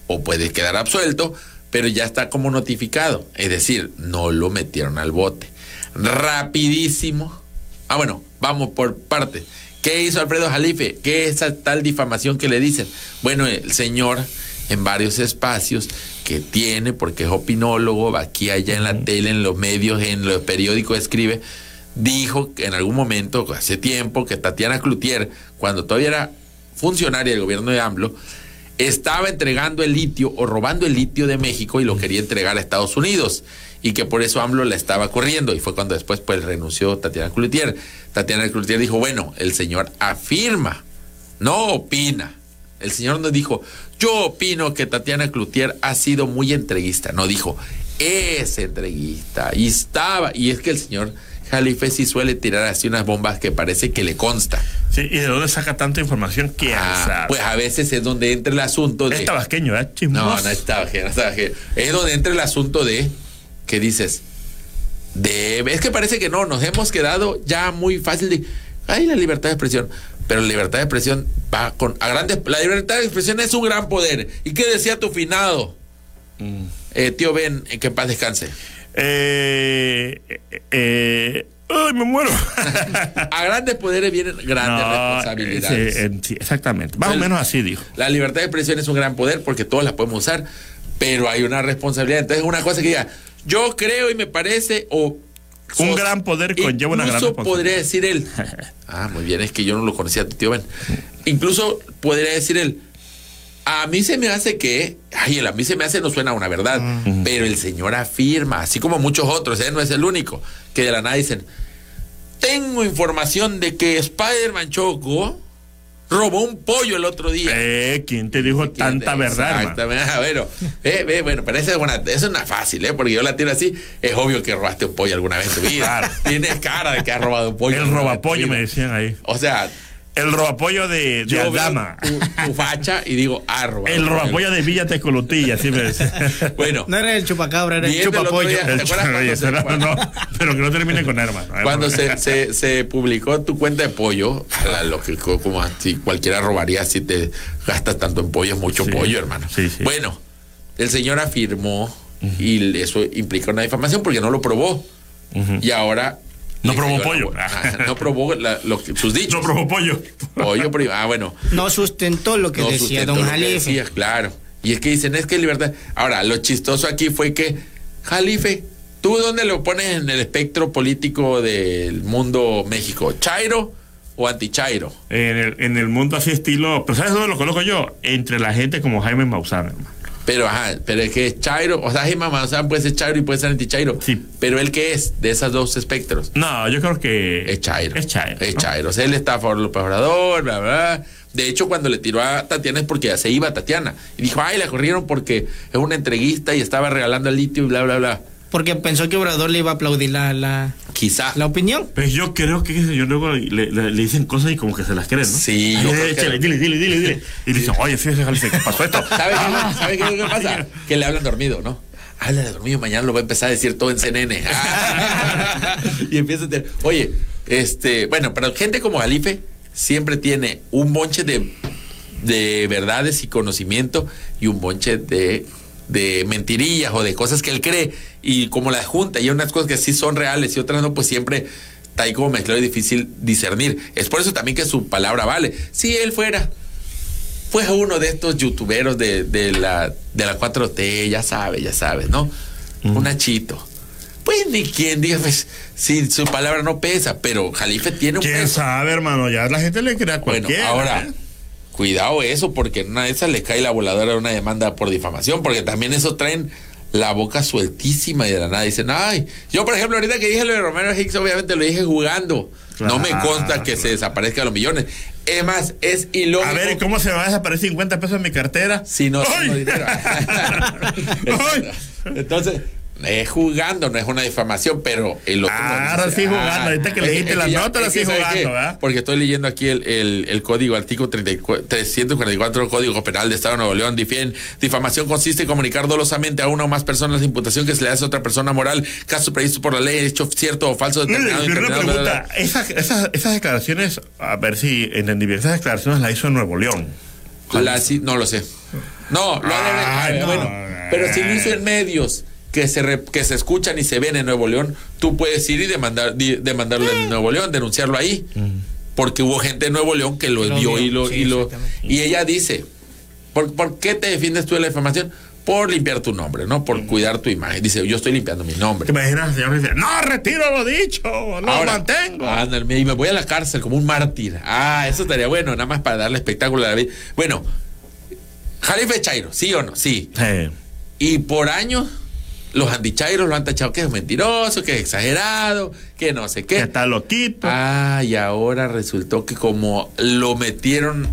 o puede quedar absuelto, pero ya está como notificado, es decir, no lo metieron al bote. Rapidísimo. Ah, bueno, vamos por parte. ¿Qué hizo Alfredo Jalife? ¿Qué es esa tal difamación que le dicen? Bueno, el señor en varios espacios que tiene, porque es opinólogo, va aquí, allá en la tele, en los medios, en los periódicos escribe, dijo que en algún momento, hace tiempo, que Tatiana Cloutier, cuando todavía era funcionaria del gobierno de AMLO, estaba entregando el litio o robando el litio de México y lo quería entregar a Estados Unidos y que por eso AMLO la estaba corriendo y fue cuando después pues renunció Tatiana Cloutier. Tatiana Cloutier dijo, bueno, el señor afirma, no opina. El señor no dijo, yo opino que Tatiana Cloutier ha sido muy entreguista, no dijo, es entreguista y estaba, y es que el señor Jalife sí suele tirar así unas bombas que parece que le consta. Sí, ¿y de dónde saca tanta información que Ah, pues a veces es donde entra el asunto de. Es tabasqueño, ¿eh? Chismoso. No, no es tabasqueño, no es tabasqueño. Es donde entra el asunto de que dices. De, es que parece que no, nos hemos quedado ya muy fácil de. Ay, la libertad de expresión. Pero la libertad de expresión va con. A grandes, la libertad de expresión es un gran poder. ¿Y qué decía tu finado? Mm. Eh, tío Ben, en que en paz descanse. Eh, eh, eh, ¡Ay, me muero! [LAUGHS] A grandes poderes vienen grandes No, responsabilidades. sí, en- sí, exactamente. Más o menos así dijo. La libertad de expresión es un gran poder porque todos la podemos usar, pero hay una responsabilidad. Entonces, una cosa que diga, yo creo y me parece, o. Un gran poder conlleva una gran Incluso podría responsabilidad. decir él. [LAUGHS] Ah, muy bien, es que yo no lo conocía, tu tío Ben. Incluso podría decir él. A mí se me hace que, ay, el a mí se me hace no suena una verdad, pero el señor afirma, así como muchos otros, ¿eh? no es el único, que de la nada dicen, tengo información de que Spider-Man Choco robó un pollo el otro día. Eh, ¿Quién te dijo tanta verdad? Exactamente. Ah, bueno, eh, eh, bueno, pero esa es una, esa es una fácil, ¿eh? Porque yo la tiro así. Es obvio que robaste un pollo alguna vez en tu vida. Claro. Tienes cara de que has robado un pollo. El robapollo vida. me decían ahí. O sea, El robapollo de, de yo veo Aldama. tu, tu facha y digo, robado El un pollo. robapollo de Villa Tecolutilla, así me decían. Bueno, No era el chupacabra, era el chupapollo. día- ¿Te El acuerdas cuando Oye, se- pero no, [LAUGHS] pero que no termine con hermano. cuando se, se, se publicó tu cuenta de pollo, ala, lo que como si cualquiera robaría si te gastas tanto en pollo, es mucho Sí, pollo, hermano. sí, sí. Bueno, el señor afirmó y eso implica una difamación porque no lo probó. Y ahora. No probó la pollo. no probó la- lo que- sus dichos. No probó pollo. Pollo, pero- ah, bueno. No sustentó lo que no decía don Jalife. decía, claro. Y es que dicen, es que libertad. Ahora, lo chistoso aquí fue que, Jalife, ¿tú dónde lo pones en el espectro político del mundo México? ¿Chairo o anti-Chairo? En el, en el mundo así estilo. Pero ¿sabes dónde lo coloco yo? Entre la gente como Jaime Maussan, hermano. Pero, ajá, pero es que es Chairo, o sea, Jaime Maussan puede ser Chairo y puede ser anti-Chairo. Sí. Pero él qué es de esos dos espectros? No, yo creo que. Es Chairo. Es Chairo. Es ¿no? Chairo. O sea, él está a favor de López Obrador, bla, bla. De hecho, cuando le tiró a Tatiana es porque ya se iba Tatiana. Y dijo, ay, la corrieron porque es una entreguista y estaba regalando el litio y bla, bla, bla. Porque pensó que Obrador le iba a aplaudir la, la, Quizá. la opinión. Pues yo creo que yo luego le, le- le dicen cosas y como que se las creen, ¿no? Sí, Ay, yo creo que- échale, dile, dile, dile, dile. [LAUGHS] Y dicen, oye, fíjese, Jalife, ¿qué pasó esto? [LAUGHS] ¿Sabe qué, Ah. ¿sabe qué es lo que pasa? [LAUGHS] Que le hablan dormido, ¿no? Habla de dormido, mañana lo va a empezar a decir todo en CNN. y empieza a tener, oye, este, bueno, pero gente como Jalife siempre tiene un bonche de, de verdades y conocimiento y un bonche de, de mentirillas o de cosas que él cree. Y como las junta, y hay unas cosas que sí son reales y otras no, pues siempre está ahí como mezclado y difícil discernir. Es por eso también que su palabra vale. Si él fuera fue uno de estos youtuberos de, de la, de la 4T, ya sabes, ya sabes, ¿no? Un achito. Pues ni quien diga, pues, si su palabra no pesa, pero Jalife tiene un ¿Quién peso. sabe, hermano? Ya la gente le crea a Bueno, cualquiera. ahora, ¿eh? Cuidado eso, porque en una de esas le cae la voladora de una demanda por difamación, porque también eso traen la boca sueltísima y de la nada dicen, ay, yo por ejemplo ahorita que dije lo de Romero Hicks, obviamente lo dije jugando. No me consta que se desaparezcan los millones. Es más, es ilógico. A ver, ¿y ¿cómo se me va a desaparecer 50 pesos en mi cartera? Si no ¡Ay! tengo dinero. [LAUGHS] [LAUGHS] Entonces, Es jugando, no es una difamación, pero el otro. Ah, ahora sí jugando, ahorita que leíste la nota, ahora sí ¿sabes jugando? ¿verdad? Porque estoy leyendo aquí el, el, el código, artículo 34, 344 Código Penal de Estado de Nuevo León. Difien, difamación consiste en comunicar dolosamente a una o más personas la imputación que se le hace a otra persona moral, caso previsto por la ley, hecho cierto o falso determinado. Pero una indeterminado, bla, bla, pregunta, esas, esas, esas declaracionas, a ver si entendí bien, esas declaraciones las hizo en Nuevo León. La- sí, no lo sé. No, lo Ah, no. bueno, pero si lo hizo en medios que se, re- que se escuchan y se ven en Nuevo León, tú puedes ir y demandar, di- demandarlo en Nuevo León, denunciarlo ahí. Porque hubo gente en Nuevo León que lo, Lo vio vio, y lo, sí, y lo y ella dice, ¿por, por qué te defiendes tú de la difamación? Por limpiar tu nombre, ¿no? Por cuidar tu imagen. Dice, yo estoy limpiando mi nombre. ¿Te imaginas, señor? dice, No, retiro lo dicho, lo Ahora, mantengo. ándale, y me voy a la cárcel como un mártir. Ah, eso estaría bueno, nada más para darle espectáculo a la vida. Bueno, Jalife Chairo, ¿sí o no? Sí. Y por años, los antichairos lo han tachado que es mentiroso, que es exagerado, que no sé que qué. está loquito. Ah, y ahora resultó que como lo metieron,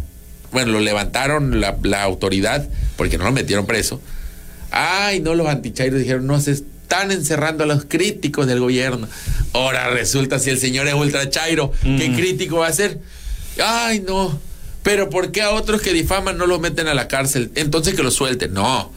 bueno, lo levantaron la, la autoridad, porque no lo metieron preso. Ay, no, los antichairos dijeron, no se están encerrando a los críticos del gobierno. Ahora resulta si el señor es ultra chairo, ¿qué crítico va a ser? Ay, no. Pero ¿por qué a otros que difaman no los meten a la cárcel? Entonces que los suelten. No.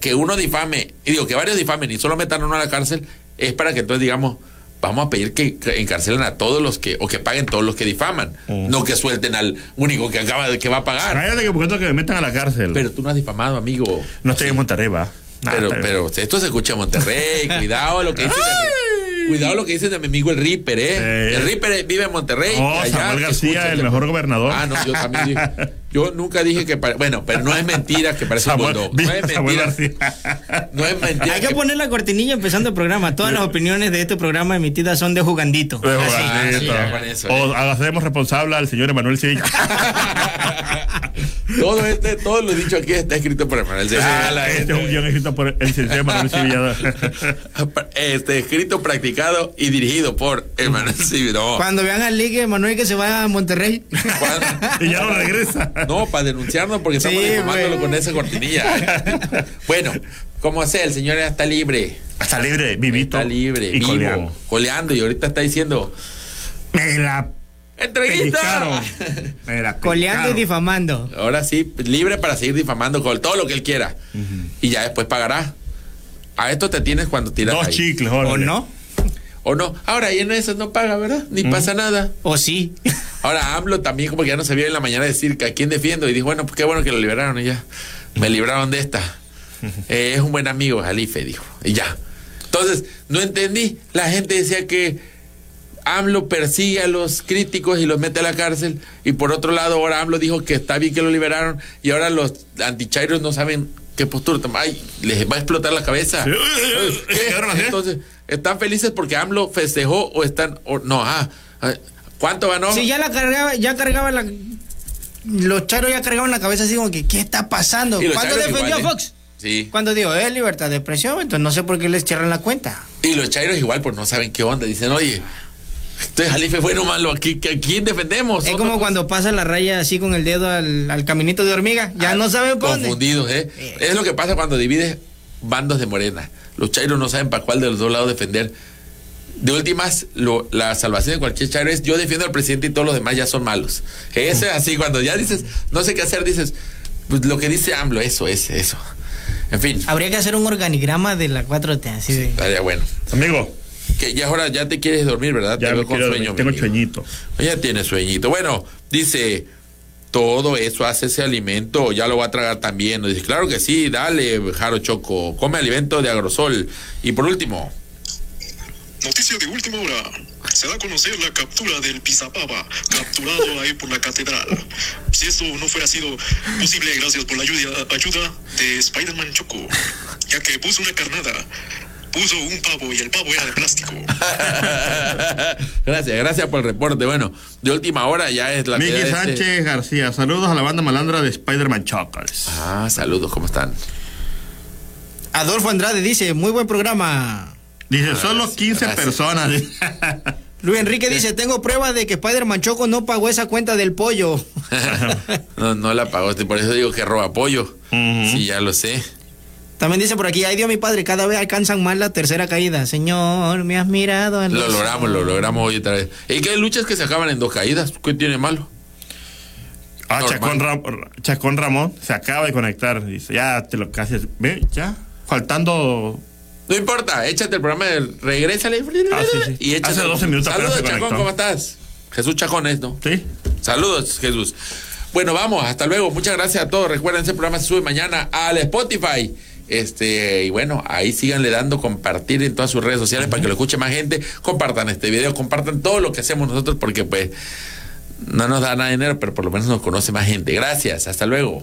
Que, uno difame, y digo que varios difamen y solo metan uno a la cárcel, es para que entonces digamos, vamos a pedir que, encarcelen a todos los que, o que paguen todos los que difaman, no que suelten al único que acaba de que va a pagar. Cállate que por que me metan a la cárcel. Pero tú no has difamado, amigo. no estoy en Monterrey, va. Pero, pero esto se escucha en Monterrey. [LAUGHS] cuidado lo que dicen. de- cuidado lo que dicen de mi amigo el Ripper, ¿eh? El Ripper eh, vive en Monterrey. Oh, allá Samuel García, escucha el mejor gobernador. Ah, no, yo también. [LAUGHS] Yo nunca dije que. pare- Bueno, pero no es mentira que parece un Samuel, bulldog. No es mentira. No es mentira. Hay que poner la cortinilla empezando el programa. Todas las opiniones de este programa emitidas son de jugandito. De Así. jugadito. sí, eso, o hacemos responsable al señor Emanuel Sevilla. [LAUGHS] todo este, todo lo dicho aquí está escrito por Emanuel Sevilla. Ah, la este es un guion escrito por el licenciado Emanuel Sevilla. [LAUGHS] Este, escrito, practicado y dirigido por Emanuel Sevilla. No, Cuando vean al Ligue Manuel que se va a Monterrey. [LAUGHS] y ya no regresa. No, para denunciarnos porque estamos difamándolo con esa cortinilla. [LAUGHS] bueno, como sea, el señor ya está libre. Está libre, vivito. Está libre, y vivo, coleando. coleando. Y ahorita está diciendo: Me la ¡Entrevista! [LAUGHS] Me la Coleando y difamando. Ahora sí, libre para seguir difamando con todo lo que él quiera. Y ya después pagará. A esto te tienes cuando tiras Dos ahí. chicles, ¿O órale. no? O no. Ahora, y en eso no paga, ¿verdad? Ni pasa nada. ¿O sí? Ahora AMLO también como que ya no sabía en la mañana decir que a quién defiendo y dijo, bueno, pues qué bueno que lo liberaron y ya. Me libraron de esta. [LAUGHS] Eh, es un buen amigo, Jalife, dijo. Y ya. Entonces, no entendí. La gente decía que AMLO persigue a los críticos y los mete a la cárcel. Y por otro lado, ahora AMLO dijo que está bien que lo liberaron. Y ahora los antichairos no saben qué postura tomar. Ay, les va a explotar la cabeza. ¿Qué? Entonces, ¿están felices porque AMLO festejó o están... o- no, ah, ah, ¿cuánto ganó? Sí, ya la cargaba, ya cargaba la. Los charos ya cargaban la cabeza así como que, ¿qué está pasando? Y los ¿Cuándo chairos defendió igual, a ¿eh? Fox? Sí. Cuando dijo, eh, libertad de expresión, entonces no sé por qué les cierran la cuenta. Y los chairos igual, pues no saben qué onda. Dicen, oye, entonces Jalife bueno malo, aquí, ¿a quién defendemos? Es como cuando pasa la raya así con el dedo al, al caminito de hormiga, ya no saben por dónde. Confundidos, ¿eh? Es lo que pasa cuando divides bandos de morena. Los chairos no saben para cuál de los dos lados defender. De últimas, lo- la salvación de cualquier chairo es yo defiendo al presidente y todos los demás ya son malos. Eso es así, cuando ya dices, no sé qué hacer, dices, pues lo que dice AMLO, eso es, eso. En fin, Habría que hacer un organigrama de la 4T, así de... estaría bueno. Amigo, Que ya ahora ya te quieres dormir, ¿verdad? ya te me veo con quiero sueño. tengo sueñito. Ya tiene sueñito. Bueno, dice, todo eso hace ese alimento, ya lo va a tragar también. Dice, claro que sí, dale, Jaro Choco, come alimento de agrosol. Y por último, Noticia de última hora. Se da a conocer la captura del Pizapapa, capturado ahí por la catedral. Si esto no fuera sido posible gracias por la ayuda, ayuda de Spider-Man Choco, ya que puso una carnada, puso un pavo y el pavo era de plástico. [LAUGHS] gracias, gracias por el reporte. Bueno, de última hora ya es la Miki este- Sánchez García, saludos a la banda malandra de Spider-Man Chocals. Ah, saludos, ¿cómo están? Adolfo Andrade dice, muy buen programa. Dice, solo 15 gracias. personas. [LAUGHS] Luis Enrique dice, tengo pruebas de que Spider-Man Choco no pagó esa cuenta del pollo. [LAUGHS] no, no la pagó, por eso digo que roba pollo. Sí, ya lo sé. También dice por aquí, ay Dios mi padre, cada vez alcanzan más la tercera caída. Señor, me has mirado. en Lo los logramos, lo logramos hoy otra vez. ¿Y qué luchas que se acaban en dos caídas? ¿Qué tiene malo? Ah. Chacón, Ra- Chacón Ramón se acaba de conectar. Dice, ya te lo casi. Ve, ya. Faltando. No importa, échate el programa de regrésale Ah, sí, sí. y échate. Hace 12 minutos Saludos, Chacón. ¿cómo estás? Jesús Chacón es, ¿no? Sí. Saludos, Jesús. Bueno, vamos, hasta luego. Muchas gracias a todos. Recuerden, ese programa se sube mañana al Spotify. Este, y bueno, ahí síganle dando compartir en todas sus redes sociales para que lo escuche más gente. Compartan este video, compartan todo lo que hacemos nosotros porque pues no nos da nada de dinero, pero por lo menos nos conoce más gente. Gracias, hasta luego.